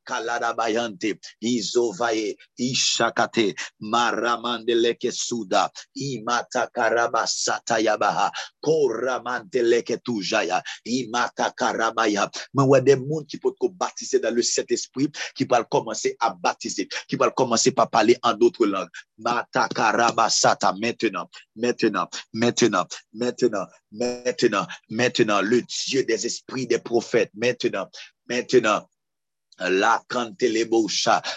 bayante izovaye ishakate maramandeleke suda imata karabasata yabaha koramandeleke tujaya imata karabaya mais ouais des monde qui peuvent baptiser dans le Saint-Esprit qui peuvent commencer à baptiser qui peuvent commencer par parler en d'autres langues. Mata karabasata maintenant maintenant maintenant maintenant maintenant maintenant le Dieu des esprits des prophètes. Maintenant maintenant la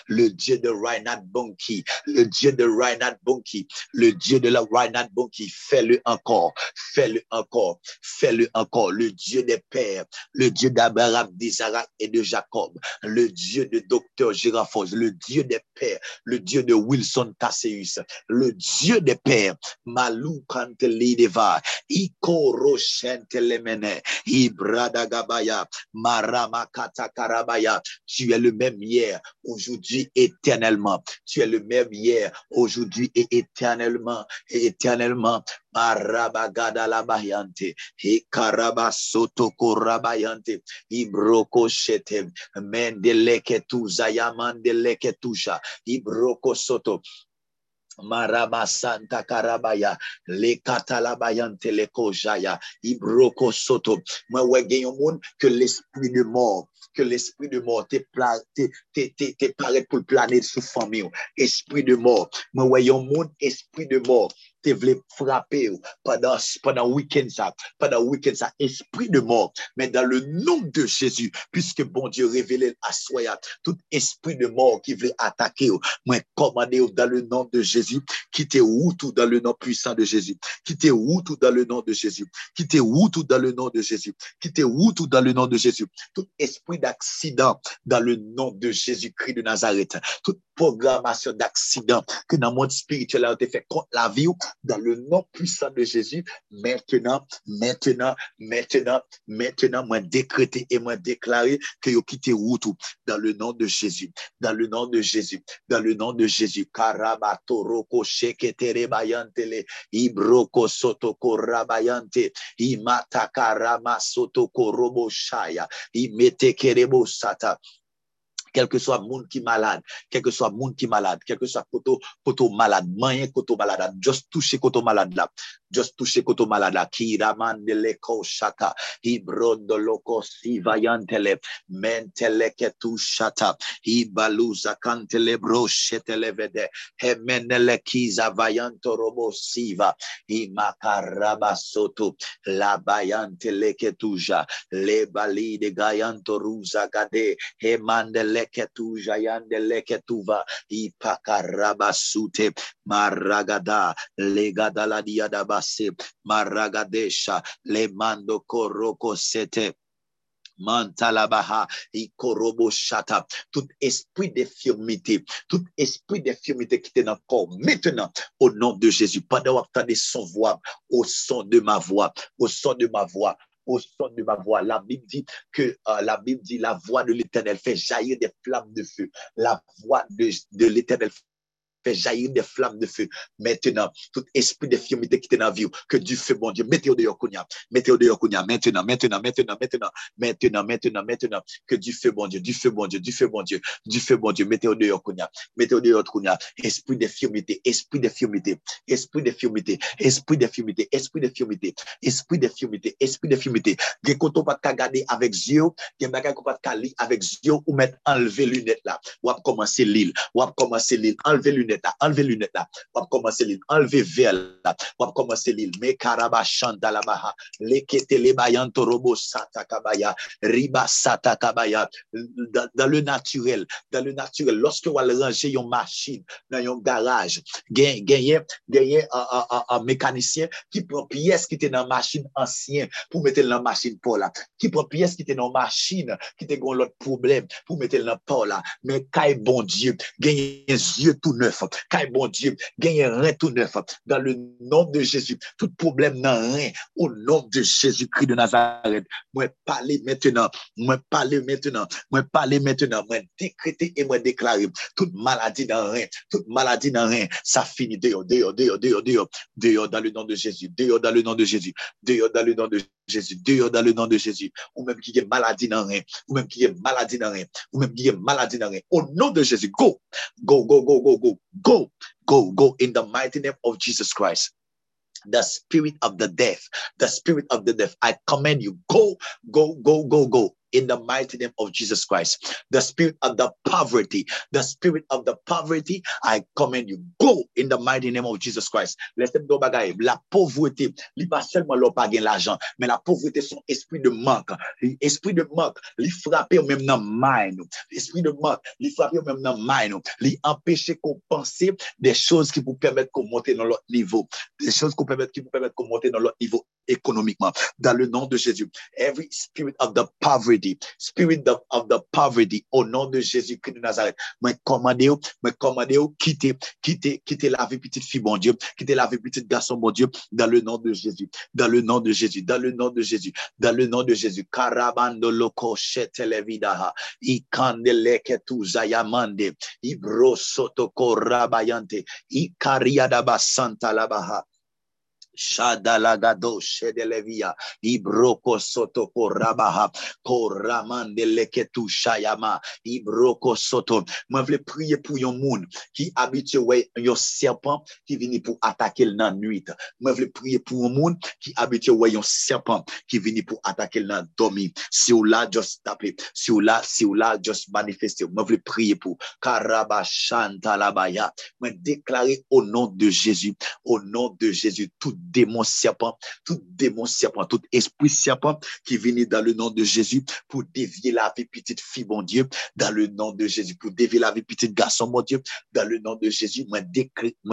le Dieu de Reinhard Bonki, le Dieu de Reinhard Bonki, le Dieu de la Reinhard Bonki, fais-le encore, fais-le encore, fais-le encore, le Dieu des pères, le Dieu d'Abraham, d'Isaac et de Jacob, le Dieu de Docteur Girafos, le Dieu des pères, le Dieu de Wilson Tasseus, le Dieu des pères, Malou Cantelideva, Iko Ibrada Gabaya, Marama Katakarabaya, tu es le même hier, aujourd'hui, éternellement. Tu es le même hier, aujourd'hui et éternellement, et éternellement. Marabagada la bayante, ikaraba soto korabayante, ibroko shete, mendeleke tu zayamandeleke tusha, ibroko soto. Maraba Santa Karabaya, le Katalabayan Telekojaya, Ibroko Soto. Mwen wè gen yon moun ke l'esprit de mort, ke l'esprit de mort te, te, te, te paret pou l'planet sou fami ou. Esprit de mort. Mwen wè yon moun esprit de mort. Te voulait frapper pendant, pendant week-end ça, pendant week-end ça, esprit de mort. Mais dans le nom de Jésus, puisque bon Dieu révélé à soi, tout esprit de mort qui voulait attaquer, moi commander dans le nom de Jésus, quittez où tout dans le nom puissant de Jésus, quittez où tout dans le nom de Jésus, quittez où tout dans le nom de Jésus, quittez où tout dans le nom de Jésus, tout esprit d'accident dans le nom de Jésus-Christ de Nazareth, toute programmation d'accident que dans le monde spirituel a été fait contre la vie, dans le nom puissant de Jésus, maintenant, maintenant, maintenant, maintenant, moi décréter et moi déclarer que vous quittez route dans le nom de Jésus, dans le nom de Jésus, dans le nom de Jésus. Karabatoroko sheketere bayantele, ibroko sotoko rabayante, imata karama sotoko robo shaya, imete kerebo sata kelke swa moun ki malade, kelke swa moun ki malade, kelke swa koto, koto malade, manyen koto malade, just touche koto malade la, Just touche koto maladaki ramande leko shata hibrondo loko siva yantele mentele ketu shata hibaluza kantele broshetele vede hemenele kiza vayanto robo siva himakaraba soto labayante leketuja lebali de gayanto ruza gade hemande leketuja yande leketuva hipakaraba sute maragada legada la maragadesha le mando koroko sete Mantalabaha, shata. Tout esprit d'infirmité, tout esprit d'infirmité qui est dans le corps, maintenant, au nom de Jésus, pendant que son voix, au son de ma voix, au son de ma voix, au son de ma voix. La Bible dit que euh, la Bible dit la voix de l'Éternel fait jaillir des flammes de feu. La voix de l'Éternel jaillir des flammes de feu. Maintenant, tout esprit d'infirmité qui est dans que du feu, bon Dieu, mettez-le dehors, mettez-le dehors, maintenant, maintenant, maintenant, maintenant, maintenant, maintenant, maintenant, que du feu, bon Dieu, du feu, bon Dieu, du feu, bon Dieu, du feu, bon Dieu, mettez-le dehors, mettez-le dehors, esprit d'infirmité, esprit d'infirmité, esprit d'infirmité, esprit d'infirmité, esprit d'infirmité, esprit d'infirmité, esprit d'infirmité, que quand on pas regarder avec yeux, que bagage qu'on pas avec yeux ou mettre enlever lunettes là, ou commencer l'île, ou commencer l'île, enlever lunettes lunet la, enleve lunet la, wap komanse li, enleve vel la, wap komanse li, me karaba chanda la baha, le kete le bayan to robo sata kabaya, riba sata kabaya, dan, dan le naturel, dan le naturel, loske wale ranger yon machin nan yon garaj, gen, genye, genye an mekanisyen ki pran piyes ki te nan machin ansyen pou metel nan machin pou la, ki pran piyes ki te nan machin ki te gon lot problem pou metel nan pou la, men kay bon dieu, genye zye tout neuf, Quand bon Dieu, gagne rien tout neuf. Dans le nom de Jésus, tout problème n'a rien. Au nom de Jésus-Christ de Nazareth, moi parler maintenant, moi parler maintenant, moi parler maintenant, moi décréter et moi déclarer toute maladie dans rien, toute maladie dans rien, ça finit dehors, dehors, dehors, dehors, dehors, dehors dans le nom de Jésus, dehors dans le nom de Jésus, dehors dans le nom de Jésus, dehors dans le nom de Jésus, ou même qui est maladie dans rien, ou même qui est maladie dans rien, ou même qui est maladie dans rien, au nom de Jésus, go, go, go, go, go, go, go, go, go, in the mighty name of Jesus Christ. The spirit of the death, the spirit of the death, I command you, go, go, go, go, go in the mighty name of Jesus Christ. The spirit of the poverty, the spirit of the poverty, I command you, go in the mighty name of Jesus Christ. Laissez moi bagaille. La pauvreté, li pas seulement l'on pas l'argent, mais la pauvreté, son esprit de manque. Esprit de manque, li frappe même dans mind. Esprit de manque, li frappe même dans mind. Li empêcher qu'on pense des choses qui vous permettent qu'on monte dans l'autre niveau. Des choses qui vous permettent, qui vous permettent qu'on monte dans l'autre niveau économiquement. Dans le nom de Jésus. Every spirit of the poverty, spirit of, the poverty, au nom de Jésus-Christ de Nazareth. Moi, commandez, moi, commandez, quittez, quittez, quittez la vie petite fille, bon Dieu, quittez la vie petite garçon, bon Dieu, dans le nom de Jésus, dans le nom de Jésus, dans le nom de Jésus, dans le nom de Jésus. Karabando loko korabayante, ikariadaba santa labaha. Shadalagado shedelevia ibroko soto korabaha. Koramande leketu shayama ibroko soto. Moi vle prier pour yon moun qui ouais yon serpent qui vini pour attaquer le nuit. Moi vle prier pour un moun qui ouais yon serpent qui vini pour attaquer le dormi. Si ou là just taper si ou là si ou là just manifester moi vle prier pour karabashanta labaya moi déclarer au nom de Jésus. Au nom de Jésus tout démon serpent, tout démon serpent, tout esprit serpent qui vient dans le nom de Jésus pour dévier la vie petite fille, mon Dieu, dans le nom de Jésus, pour dévier la vie petite garçon, mon Dieu, dans le nom de Jésus, moi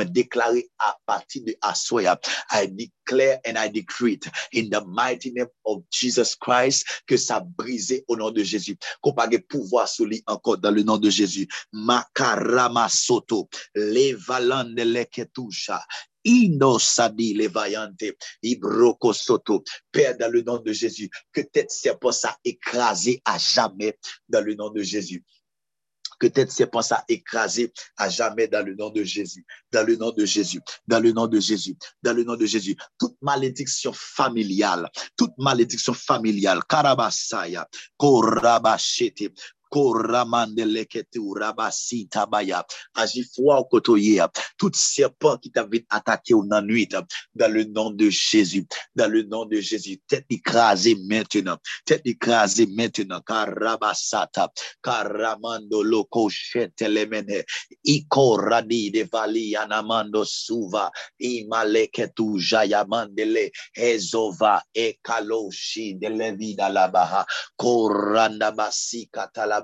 déclarer à partir de Assoya, I declare and I decree in the mighty name of Jesus Christ que ça brisé au nom de Jésus, qu'on pas pouvoir sur lui encore dans le nom de Jésus. Makarama soto, les valande leketusha, Inosadi levayante, ibroko soto. Père, dans le nom de Jésus, que tête serpent ça écrasé à jamais dans le nom de Jésus. Que tête serpent ça écrasé à jamais dans le nom de Jésus. Dans le nom de Jésus. Dans le nom de Jésus. Dans le nom de Jésus. Toute malédiction familiale. Toute malédiction familiale. Karabasaya. Korabashete agifwa kotoye tout serpent qui t'avait attaqué au nuit dans le nom de Jésus dans le nom de Jésus tête écrasée maintenant tête écrasée maintenant karabasata karamando loko shetelemene ikoradi de vali anamando suva imaleketu jayamandele ezova ekaloshi de levida labaha koranda basi katala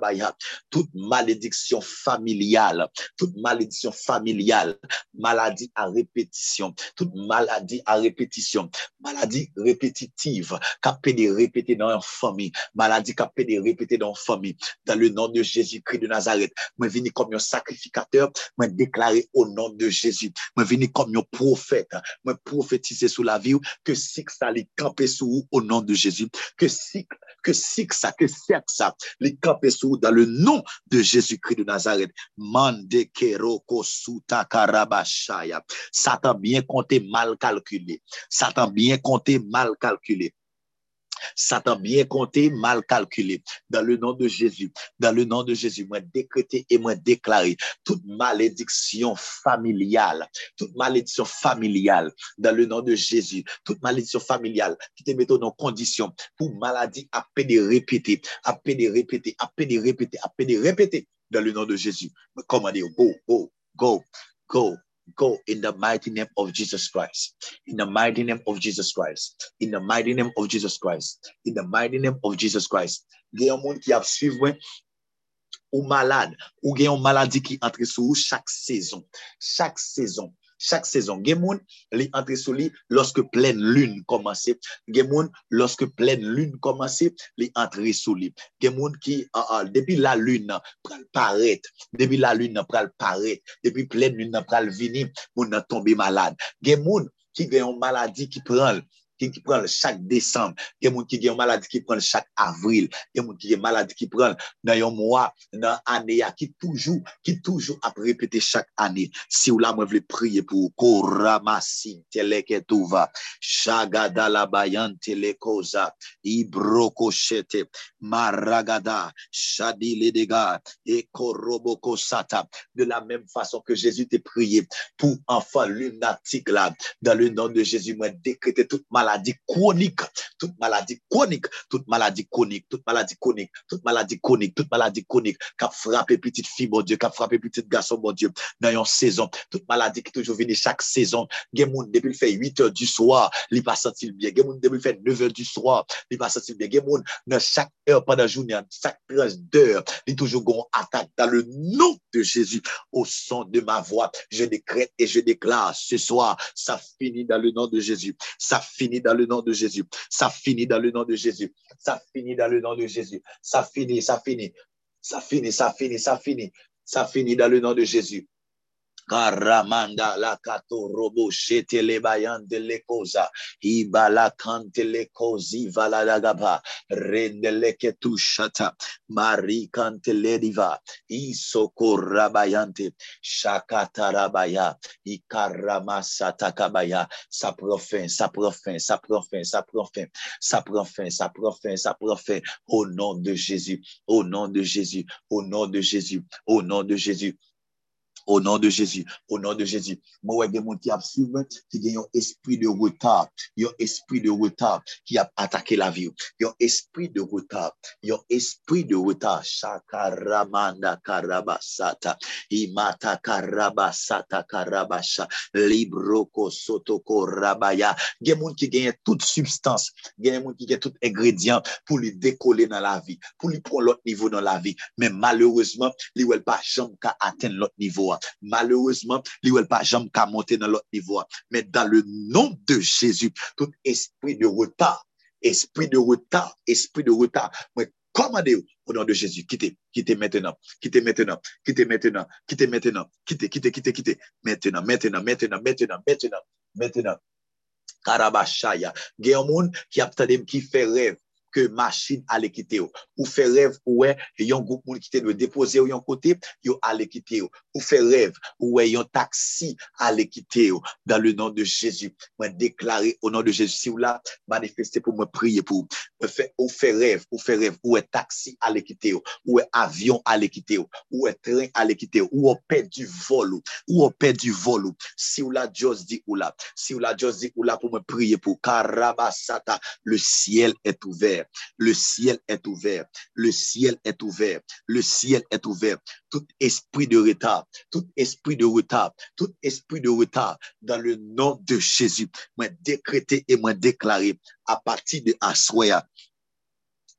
toute malédiction familiale, toute malédiction familiale, maladie à répétition, toute maladie à répétition, maladie répétitive, capée de répéter dans une famille, maladie capée de répéter dans une famille, dans le nom de Jésus-Christ de Nazareth, moi venir comme un sacrificateur, moi déclarer au nom de Jésus, moi venir comme un prophète, moi prophétiser sous la vie que si ça les camper sous au nom de Jésus, que si que ça, que ça, les camper sous dans le nom de Jésus-Christ de Nazareth. Suta. Satan bien compté, mal calculé. Satan bien compté, mal calculé. Satan bien compté, mal calculé. Dans le nom de Jésus, dans le nom de Jésus, moi décréter et moi déclarer toute malédiction familiale, toute malédiction familiale, dans le nom de Jésus, toute malédiction familiale qui te met en condition pour maladie à peine de répéter, à peine de à peine de à peine de dans le nom de Jésus. Commandez, go, go, go, go, go in the mighty name of Jesus Christ. In the mighty name of Jesus Christ. In the mighty name of Jesus Christ. In the mighty name of Jesus Christ. Gen yon moun ki ap suiv ou malade, ou gen yon maladie qui entre sous chaque saison. Chaque saison. Chak sezon gen moun li antre sou li loske plen lun komanse. Gen moun loske plen lun komanse li antre sou li. Gen moun ki ah, ah, a, a, depi la lun pral paret. Depi la lun pral paret. Depi plen lun pral vini moun nan tombe malade. Gen moun ki gen yon maladi ki pral. Qui, qui prend chaque décembre, qui maladie qui prend chaque avril, qui ont maladie qui prend dans un mois, dans l'année, qui toujours, qui toujours a répété chaque année. Si vous la moi voulez prier pour Koramasi, teleke tuva, Shagada la bayan telekoza, Ibroko shete, Maragada, Shadi ledega, et Koroboko sata. De la même façon que Jésus t'a prié pour enfant lunatique là, dans le nom de Jésus, moi décréter toute maladie maladie chronique, toute maladie chronique, toute maladie chronique, toute maladie chronique, toute maladie chronique, toute maladie chronique, qui a frappé petite fille, mon Dieu, qui a frappé petite garçon, mon Dieu, dans une saison, toute maladie qui toujours vient chaque saison, gen moun depuis le fait 8 heures du soir, il pas senti bien, gen moun depuis le fait 9 heures du soir, il pas senti bien, gen moun dans chaque heure pendant la journée, chaque tranche d'heure, il toujours gon attaque dans le nom de Jésus, au son de ma voix, je décrète et je déclare ce soir, ça finit dans le nom de Jésus, ça finit dans le nom de Jésus. Ça finit dans le nom de Jésus. Ça finit dans le nom de Jésus. Ça finit, ça finit. Ça finit, ça finit, ça finit. Ça finit dans le nom de Jésus. Karamanda la kato robo shete le bayan de le koza. Ibala kante le kozi vala dagaba. Rende le ketu shata. Mari kante le diva. Isoko rabayante. Shakata rabaya. Ikaramasa takabaya. Ça prend fin, ça prend fin, ça prend fin, ça. Ça. Au nom de Jésus. Au nom de Jésus. Au nom de Jésus. Au nom de Jésus. Au nom de Jésus, au nom de Jésus. Moi, a des gens qui ont qui ont un esprit de retard, un esprit de retard qui a attaqué la vie. Un esprit de retard, un esprit de retard. Shakaramanda karabasata, imata karabasata karabasha, libroko sotoko rabaya. Des gens qui ont toute substance, des gens qui ont tout ingrédient pour lui décoller dans la vie, pour lui prendre l'autre niveau dans la vie. Mais malheureusement, il ne pas jamais atteindre l'autre niveau. Malheureusement, il ne pas jamais monter dans l'autre niveau. Mais dans le nom de Jésus, tout esprit de retard, esprit de retard, esprit de retard, moi, commandez au nom de Jésus, quittez, quittez maintenant, quittez maintenant, quittez maintenant, quittez maintenant, quittez, quittez, quittez, quittez, maintenant, maintenant, maintenant, maintenant, maintenant, maintenant. Karabashaya. Il y a un monde qui ke machin ale kite yo. Ou fe rev ou we, yon goup moun kite nou depose yo yon kote, yo ale kite yo. Ou fe rev ou we, yon taksi ale kite yo. Dan le nan de Jezu, mwen deklare o nan de Jezu. Si ou la, manifeste pou mwen priye pou. Euh, ou fe rev, ou fe rev, ou we taksi ale kite yo. Ou we avyon ale kite yo. Ou we tren ale kite yo. Ou we pe du vol ou. Ou we pe du vol ou. Si ou la, Dios di ou la. Si ou la, Dios di ou la pou mwen priye pou. Karabasata, le siel et ouver. Le ciel est ouvert. Le ciel est ouvert. Le ciel est ouvert. Tout esprit de retard, tout esprit de retard, tout esprit de retard, dans le nom de Jésus, moi décrété et moi déclaré à partir de Aswaya,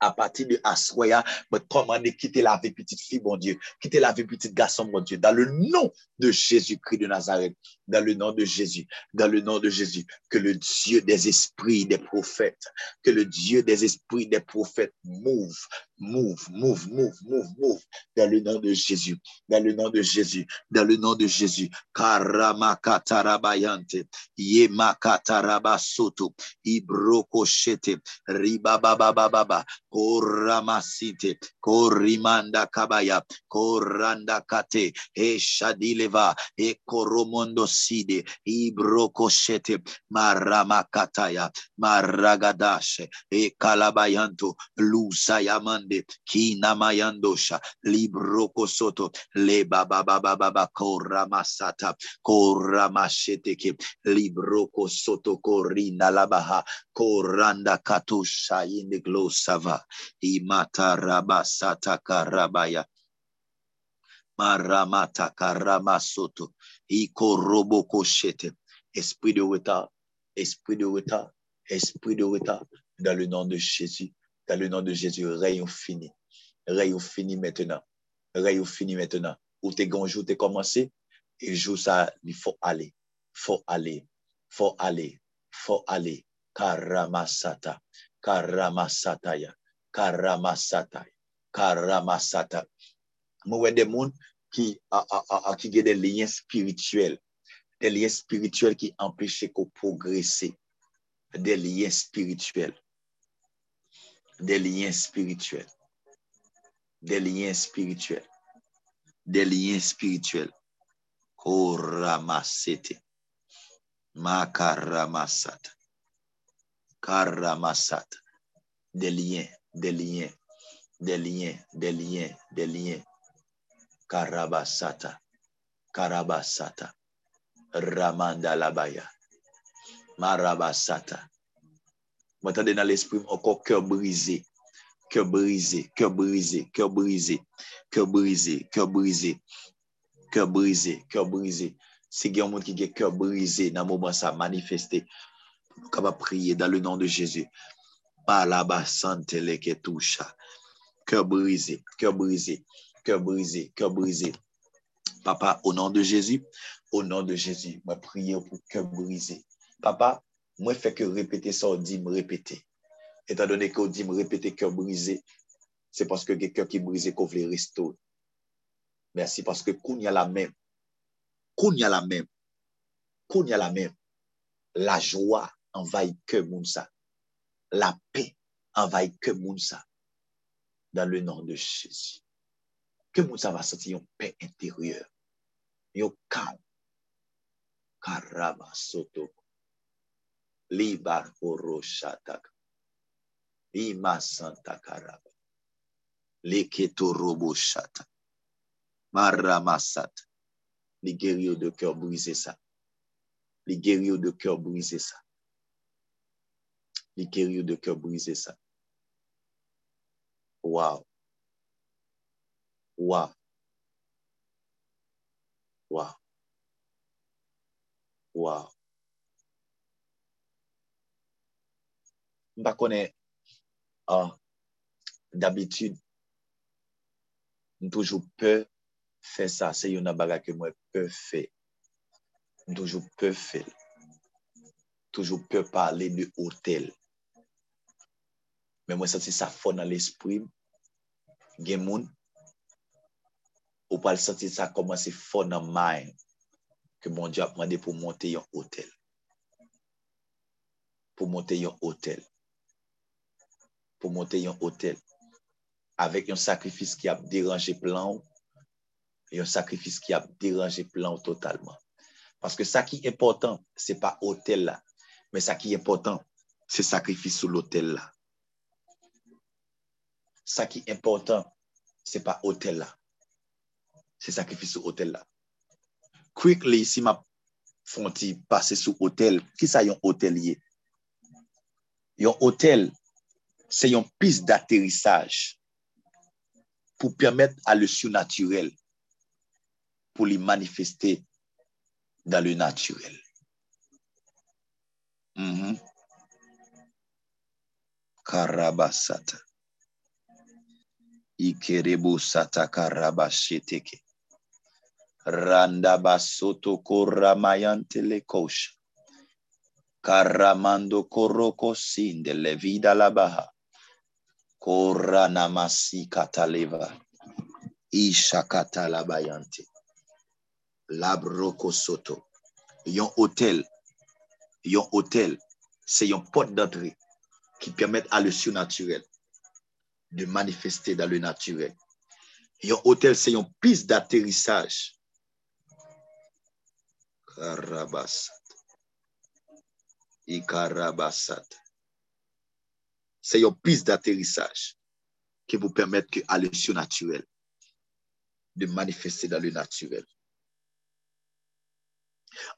à partir de Aswaya, mais commandez quitter la vie petite fille, mon Dieu, quitter la vie petite garçon, mon Dieu, dans le nom de Jésus-Christ de Nazareth, dans le nom de Jésus, dans le nom de Jésus, que le Dieu des esprits, des prophètes, que le Dieu des esprits, des prophètes move, move, move, move, move, move, dans le nom de Jésus, dans le nom de Jésus, dans le nom de Jésus. Karamakatarabaiante, Yemakatarabasoto, Ibrokoshete, Ribababababa, Koramasite, Korimanda Kabaya, Koranda Kate, Eshadileva, Ekoromondo Side, Ibrokoshete, Maramakataya, Maragadashe, Ekalabayanto, Lusayamanda, mande kina mayandosha libroko soto le baba baba baba koramasata koramasheteke libroko soto korina labaha koranda katusha inde glosava imata rabasata karabaya Maramata karamasoto. Iko robo koshete. Esprit de retard. Esprit de retard. Esprit de retard. Dans le nom de Jésus. Dans le nom de Jésus. Rayon fini. Rayon fini maintenant. Rayon fini maintenant. Ou t'es gonjou, t'es commencé. Et joue ça, il faut aller. Faut aller. Faut aller. Faut aller. Karamasata. Karamasataya. Karamasataya. Karamasata. Moi, des gens qui, a, a, a, qui ont des liens spirituels. Des liens spirituels qui empêchent qu'on progresse. Des liens spirituels. Des liens spirituels. Des liens spirituels. Des liens spirituels. Koramasete. Makaramasata. Karamasata. Des liens, des liens, des liens, des liens, des liens. Karabasata. Karabasata. Ramanda labaya. Marabasata. M'entendez dans l'esprit encore cœur brisé. Cœur brisé, cœur brisé, cœur brisé, cœur brisé, cœur brisé, cœur brisé, cœur brisé. C'est il y a un monde qui a cœur brisé dans le moment ça manifesté. Va prier dans le nom de Jésus. Palabasante leke toucha. Cœur brisé, cœur brisé, cœur brisé, cœur brisé. Papa, au nom de Jésus, au nom de Jésus, moi prier pour cœur brisé. Papa, Mwen fè ke repete sa ou di m repete. Etan donè ke ou di m repete kèr brise, se paske ge kèr ki brise ko vle resto. Mersi paske koun ya la mèm. Koun ya la mèm. Koun ya la mèm. La jwa anvay ke moun sa. La pe anvay ke moun sa. Dan le nan de Chezi. Ke moun sa va sati yon pe interior. Yon kan. Karama soto. Libar shatak. Lima santa karaba. Leketo robo shata. Maramasat. Les guerriers de cœur brisé ça. Les guerriers de cœur brisé ça. Les guerriers de cœur brisé ça. Wow. Wow. Wow. Wow. mba konen ah, d'abitud m toujou pe fe sa, se yon nan baga ke mwen pe fe m toujou pe fe toujou pe pale de hotel. Men mwen senti sa fon nan l'esprim gen moun ou pal senti sa komanse fon nan mayen ke moun di ap mande pou monte yon hotel. Pou monte yon hotel. pou monte yon hotel. Avèk yon sakrifis ki ap deranje plan ou, yon sakrifis ki ap deranje plan ou totalman. Paske sa ki important, se pa hotel la, men sa ki important, se sakrifis sou l'hotel la. Sa ki important, se pa hotel la, se sakrifis sou hotel la. Quickly, si ma fonti pase sou hotel, ki sa yon hotel ye? Yon hotel, c'est une piste d'atterrissage pour permettre à le surnaturel pour les manifester dans le naturel. Mm -hmm. Karabasata. Ikerebo sata karabasheteke. Randa basoto koramayante le kosha. Karamando koroko sinde le vida la baha. Koranamasi kataleva. Isha katalabayante. Labroko soto. Yon hôtel, yon hôtel, c'est une porte d'entrée qui permet à le surnaturel de manifester dans le naturel. Yon hôtel, c'est une piste d'atterrissage. Karabasat. Ikarabasat. c'est une piste d'atterrissage qui vous permet que à le surnaturel de manifester dans le naturel.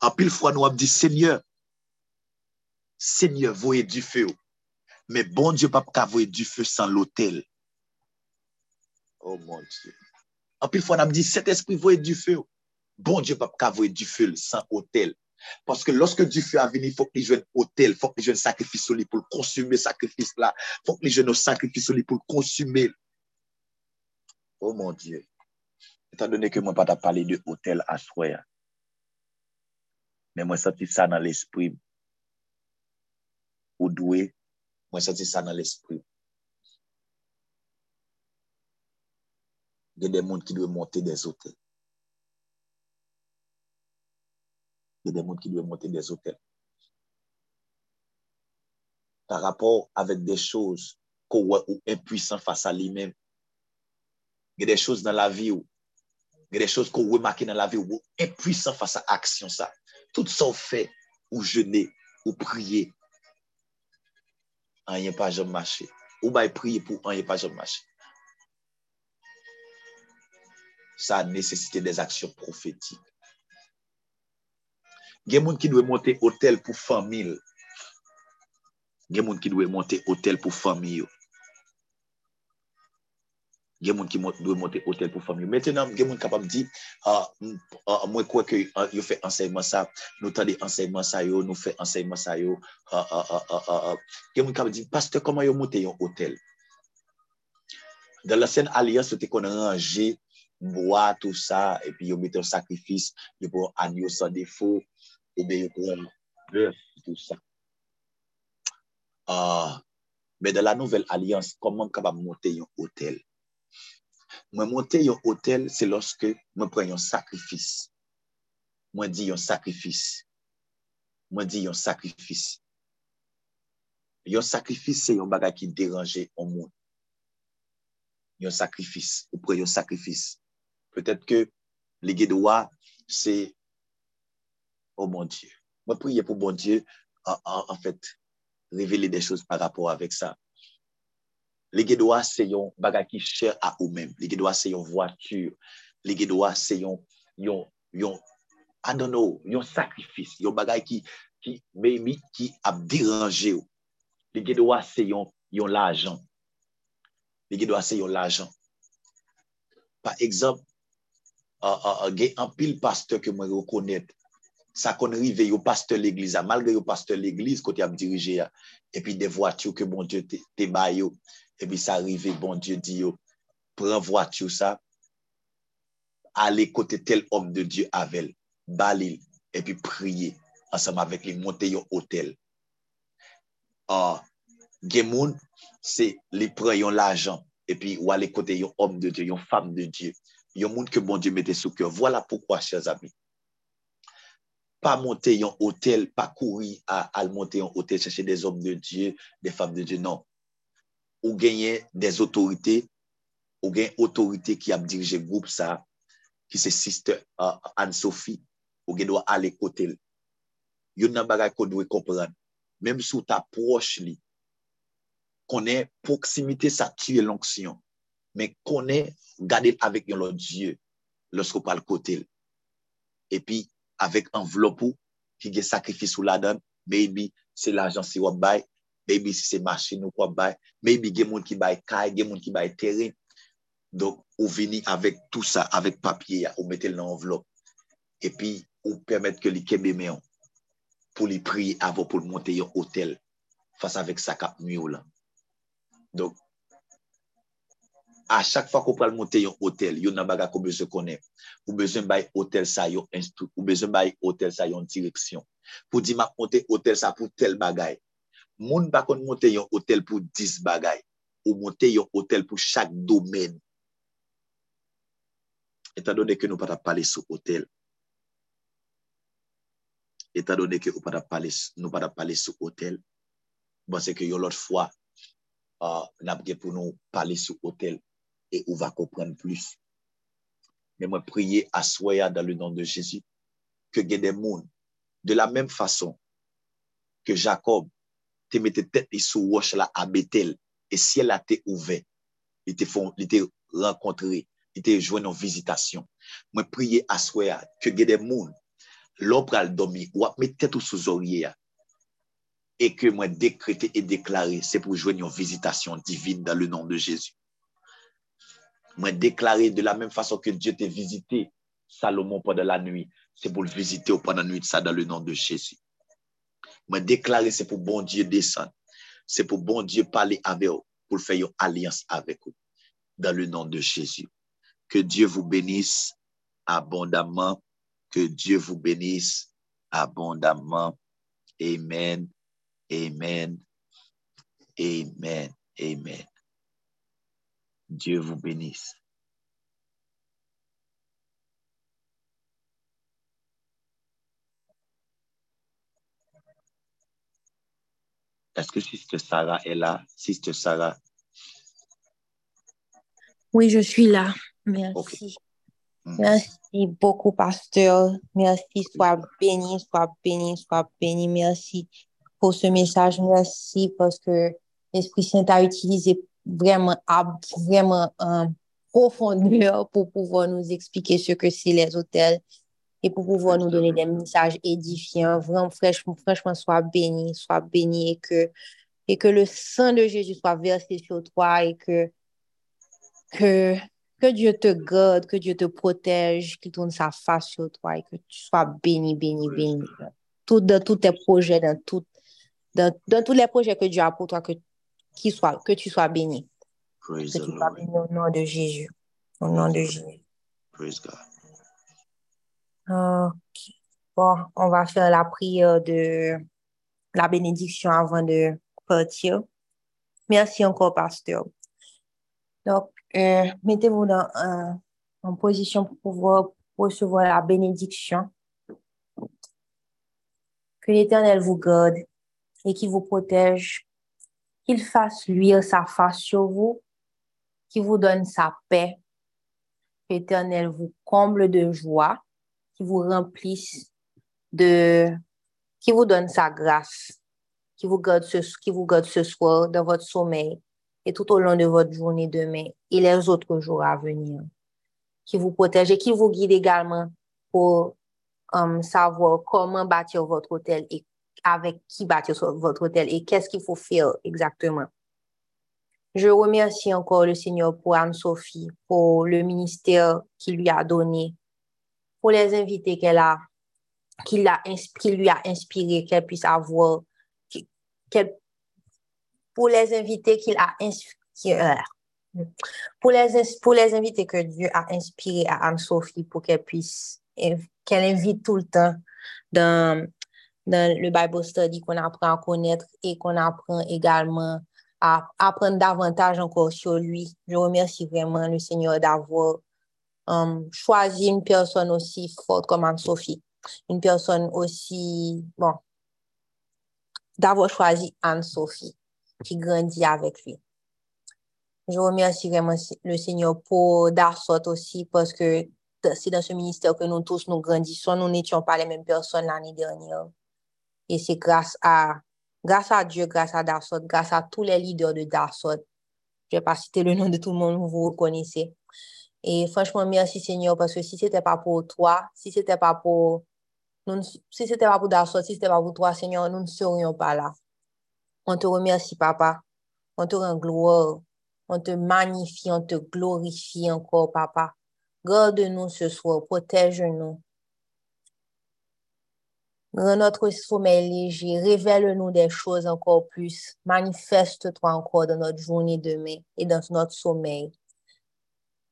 En pile fois, nous avons dit, Seigneur, Seigneur, voyez du feu. Mais bon Dieu, pas voyez du feu sans l'autel. Oh mon Dieu. En pile fois, nous avons dit, cet esprit voyez du feu. Bon Dieu, pas voyez du feu sans l'autel. Paske loske di fè avini, fòk li jwen hotel, fòk li jwen sakrifis soli pou l'konsume sakrifis la, fòk li jwen nou sakrifis soli pou l'konsume. Oh mon dieu, etan donè ke mwen pata pale de hotel aswaya, men mwen sati sa nan l'esprim, ou dwe, mwen sati sa nan l'esprim. Gen de moun ki dwe monte des hotel. Il y a des gens qui doivent monter des hôtels. Par rapport avec des choses qu'on ou impuissant face à lui-même. Il y a des choses dans la vie où il y a des choses qu'on remarque dans la vie où impuissant face à l'action ça. Tout ça fait ou jeûner ou prier. Rien pas jamais marché. Ou bien prier pour rien pas jamais marché. Ça a nécessité des actions prophétiques. Gen moun ki dwe monte hotel pou famil. Gen moun ki dwe monte hotel pou famil yo. Gen moun ki dwe monte hotel pou famil yo. Metenan, gen moun kapap di, ah, ah, mwen kwa ke ah, yo fe enseyman sa, nou tade enseyman sa yo, nou fe enseyman sa yo. Ah, ah, ah gen moun kapap di, paste, koman yo monte yon hotel? Dan la sen alias, yo te konan anje, mwa, tout sa, epi yo mette yon sakrifis, yo pou an yo san defo, obéir pour un peuple, tout ça. Uh, mais dans la nouvelle alliance, comment capable monter un hôtel? Moi, monter un hôtel, c'est lorsque je prends un sacrifice. Moi, dis un sacrifice. Moi, dis un sacrifice. Yon sakrifis se yon bagay ki deranje yon moun. Yon sakrifis, ou pre yon sakrifis. Petet ke li gedwa se oh mon Dieu. Moi, prier pour bon Dieu, en, en, en, fait, révéler des choses par rapport avec ça. Les guédois, c'est un bagage qui cher à eux-mêmes. Les guédois, c'est une voiture. Les guédois, c'est un, un, un, I don't know, un sacrifice, un bagage qui, qui, maybe, qui a dérangé. Les guédois, c'est un un l'argent. Les guédois, c'est un l'argent. Par exemple, il y a un pile pasteur que mwen rekonet sa kon rive yo paste l'eglize a, malge yo paste l'eglize kote ap dirije a, epi de vwatiyo ke bon Diyo te, te bay yo, epi sa rive bon Diyo di yo, pren vwatiyo sa, ale kote tel om de Diyo avel, balil, epi priye, ansam avek li monte yo hotel. Uh, gen moun, se li pren yon lajan, epi wale kote yon om de Diyo, yon fam de Diyo, yon moun ke bon Diyo mette sou kyo. Vwala poukwa, chers amis, pas monter un hôtel, pas courir à, à monter un hôtel, chercher des hommes de Dieu, des femmes de Dieu. Non. Ou gagner des autorités, ou gagner autorité qui a dirigé groupe ça, qui c'est Sister uh, Anne-Sophie, ou gagner doit aller côté. Il y a des choses qu'on doit comprendre. Même sous ta proche, konen proksimite sa tue l'onksyon, men konen gade avèk yon lò Diyo lòs ko pal kote l. E pi, avèk envelopou ki gen sakrifis ou la dan, maybe se l'ajan si wap bay, maybe se se masin ou wap bay, maybe gen moun ki bay kay, gen moun ki bay teren. Donk ou vini avèk tout sa, avèk papye ya, ou metel nan envelop. Epi ou permèt ke li kebe meyon pou li pri avò pou monte yon hotel fasa avèk sa kap mi ou lan. Donk a chak fwa ko pral monte yon hotel, yon nan baga ko bezon konen, ou bezon bay hotel sa yon instru, ou bezon bay hotel sa yon direksyon, pou di mak monte hotel sa pou tel bagay. Moun bakon monte yon hotel pou 10 bagay, ou monte yon hotel pou chak domen. Etan donè ke nou pata pale sou hotel, etan donè ke pata pale, nou pata pale sou hotel, bon se ke yon lot fwa, uh, nap gen pou nou pale sou hotel, et on va comprendre plus. Mais moi, prier à soi dans le nom de Jésus, que des de la même façon que Jacob te mettait tête sous roche là à Bethel, et si elle a été ouvert, il te il rencontré, il te joué en visitation. Moi, prier à soi que des l'opre al dormi, ou mettre tête sous et que moi décréter et déclarer, c'est pour jouer une visitation divine dans le nom de Jésus. Moi, déclarer de la même façon que Dieu t'a visité Salomon pendant la nuit, c'est pour le visiter pendant la nuit, ça dans le nom de Jésus. Moi, déclarer, c'est pour bon Dieu descendre. C'est pour bon Dieu parler avec vous, pour faire une alliance avec vous, dans le nom de Jésus. Que Dieu vous bénisse abondamment. Que Dieu vous bénisse abondamment. Amen. Amen. Amen. Amen. Dieu vous bénisse. Est-ce que Sister Sarah est là? Sister Sarah? Oui, je suis là. Merci. Mm. Merci beaucoup, pasteur. Merci. Sois béni, sois béni, sois béni. Merci pour ce message. Merci parce que l'Esprit Saint a utilisé vraiment, vraiment en profondeur pour pouvoir nous expliquer ce que c'est les hôtels et pour pouvoir nous donner des messages édifiants. Vraiment, franchement, franchement, sois béni, sois béni et que, et que le sang de Jésus soit versé sur toi et que, que, que Dieu te garde, que Dieu te protège, qu'il tourne sa face sur toi et que tu sois béni, béni, béni. Dans tous tes projets, dans, tout, dans, dans tous les projets que Dieu a pour toi, que, soit, que tu sois béni. que tu sois béni au nom de Jésus. Au nom de Jésus. Praise God. Bon, on va faire la prière de la bénédiction avant de partir. Merci encore, pasteur. Donc, euh, mettez-vous dans, en position pour pouvoir recevoir la bénédiction. Que l'Éternel vous garde et qu'il vous protège, qu'il fasse luire sa face sur vous, qu'il vous donne sa paix. Que l'Éternel vous comble de joie qui vous remplisse de, qui vous donne sa grâce, qui vous garde ce, qui vous garde ce soir dans votre sommeil et tout au long de votre journée demain et les autres jours à venir, qui vous protège et qui vous guide également pour um, savoir comment bâtir votre hôtel et avec qui bâtir votre hôtel et qu'est-ce qu'il faut faire exactement. Je remercie encore le Seigneur pour Anne-Sophie, pour le ministère qu'il lui a donné, pour les invités qu'elle a, qu'il lui a inspiré, qu'elle puisse avoir, pour les invités qu'il a inspiré, pour les, pour les invités que Dieu a inspiré à Anne-Sophie pour qu'elle puisse, qu'elle invite tout le temps dans, dans le Bible study qu'on apprend à connaître et qu'on apprend également à apprendre davantage encore sur lui. Je remercie vraiment le Seigneur d'avoir um, choisi une personne aussi forte comme Anne-Sophie. Une personne aussi, bon, d'avoir choisi Anne-Sophie qui grandit avec lui. Je remercie vraiment le Seigneur pour Darsot aussi parce que c'est dans ce ministère que nous tous nous grandissons. Nous n'étions pas les mêmes personnes l'année dernière. Et c'est grâce à, grâce à Dieu, grâce à Darsot, grâce à tous les leaders de Darsot. Je ne vais pas citer le nom de tout le monde, vous vous reconnaissez. Et franchement, merci Seigneur, parce que si ce n'était pas pour toi, si ce n'était pas pour nous, si c'était pas pour Darsot, si ce n'était pas pour toi, Seigneur, nous ne serions pas là. On te remercie, Papa. On te rend gloire. On te magnifie, on te glorifie encore, Papa. Garde-nous ce soir, protège-nous. Rends notre sommeil léger, révèle-nous des choses encore plus. Manifeste-toi encore dans notre journée demain et dans notre sommeil.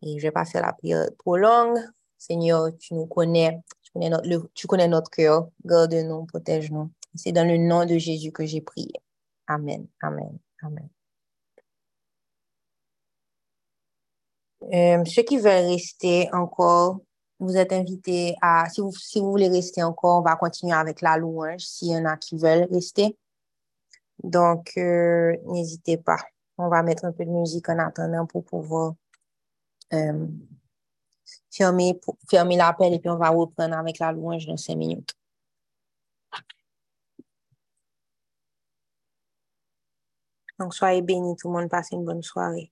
Et je vais pas faire la prière trop longue. Seigneur, tu nous connais, tu connais notre, cœur. Garde-nous, protège-nous. C'est dans le nom de Jésus que j'ai prié. Amen, amen, amen. Euh, ceux qui veulent rester encore, vous êtes invités à, si vous, si vous voulez rester encore, on va continuer avec la louange s'il y en a qui veulent rester. Donc, euh, n'hésitez pas. On va mettre un peu de musique en attendant pour pouvoir euh, fermer, fermer l'appel et puis on va reprendre avec la louange dans cinq minutes. Donc, soyez bénis, tout le monde, passez une bonne soirée.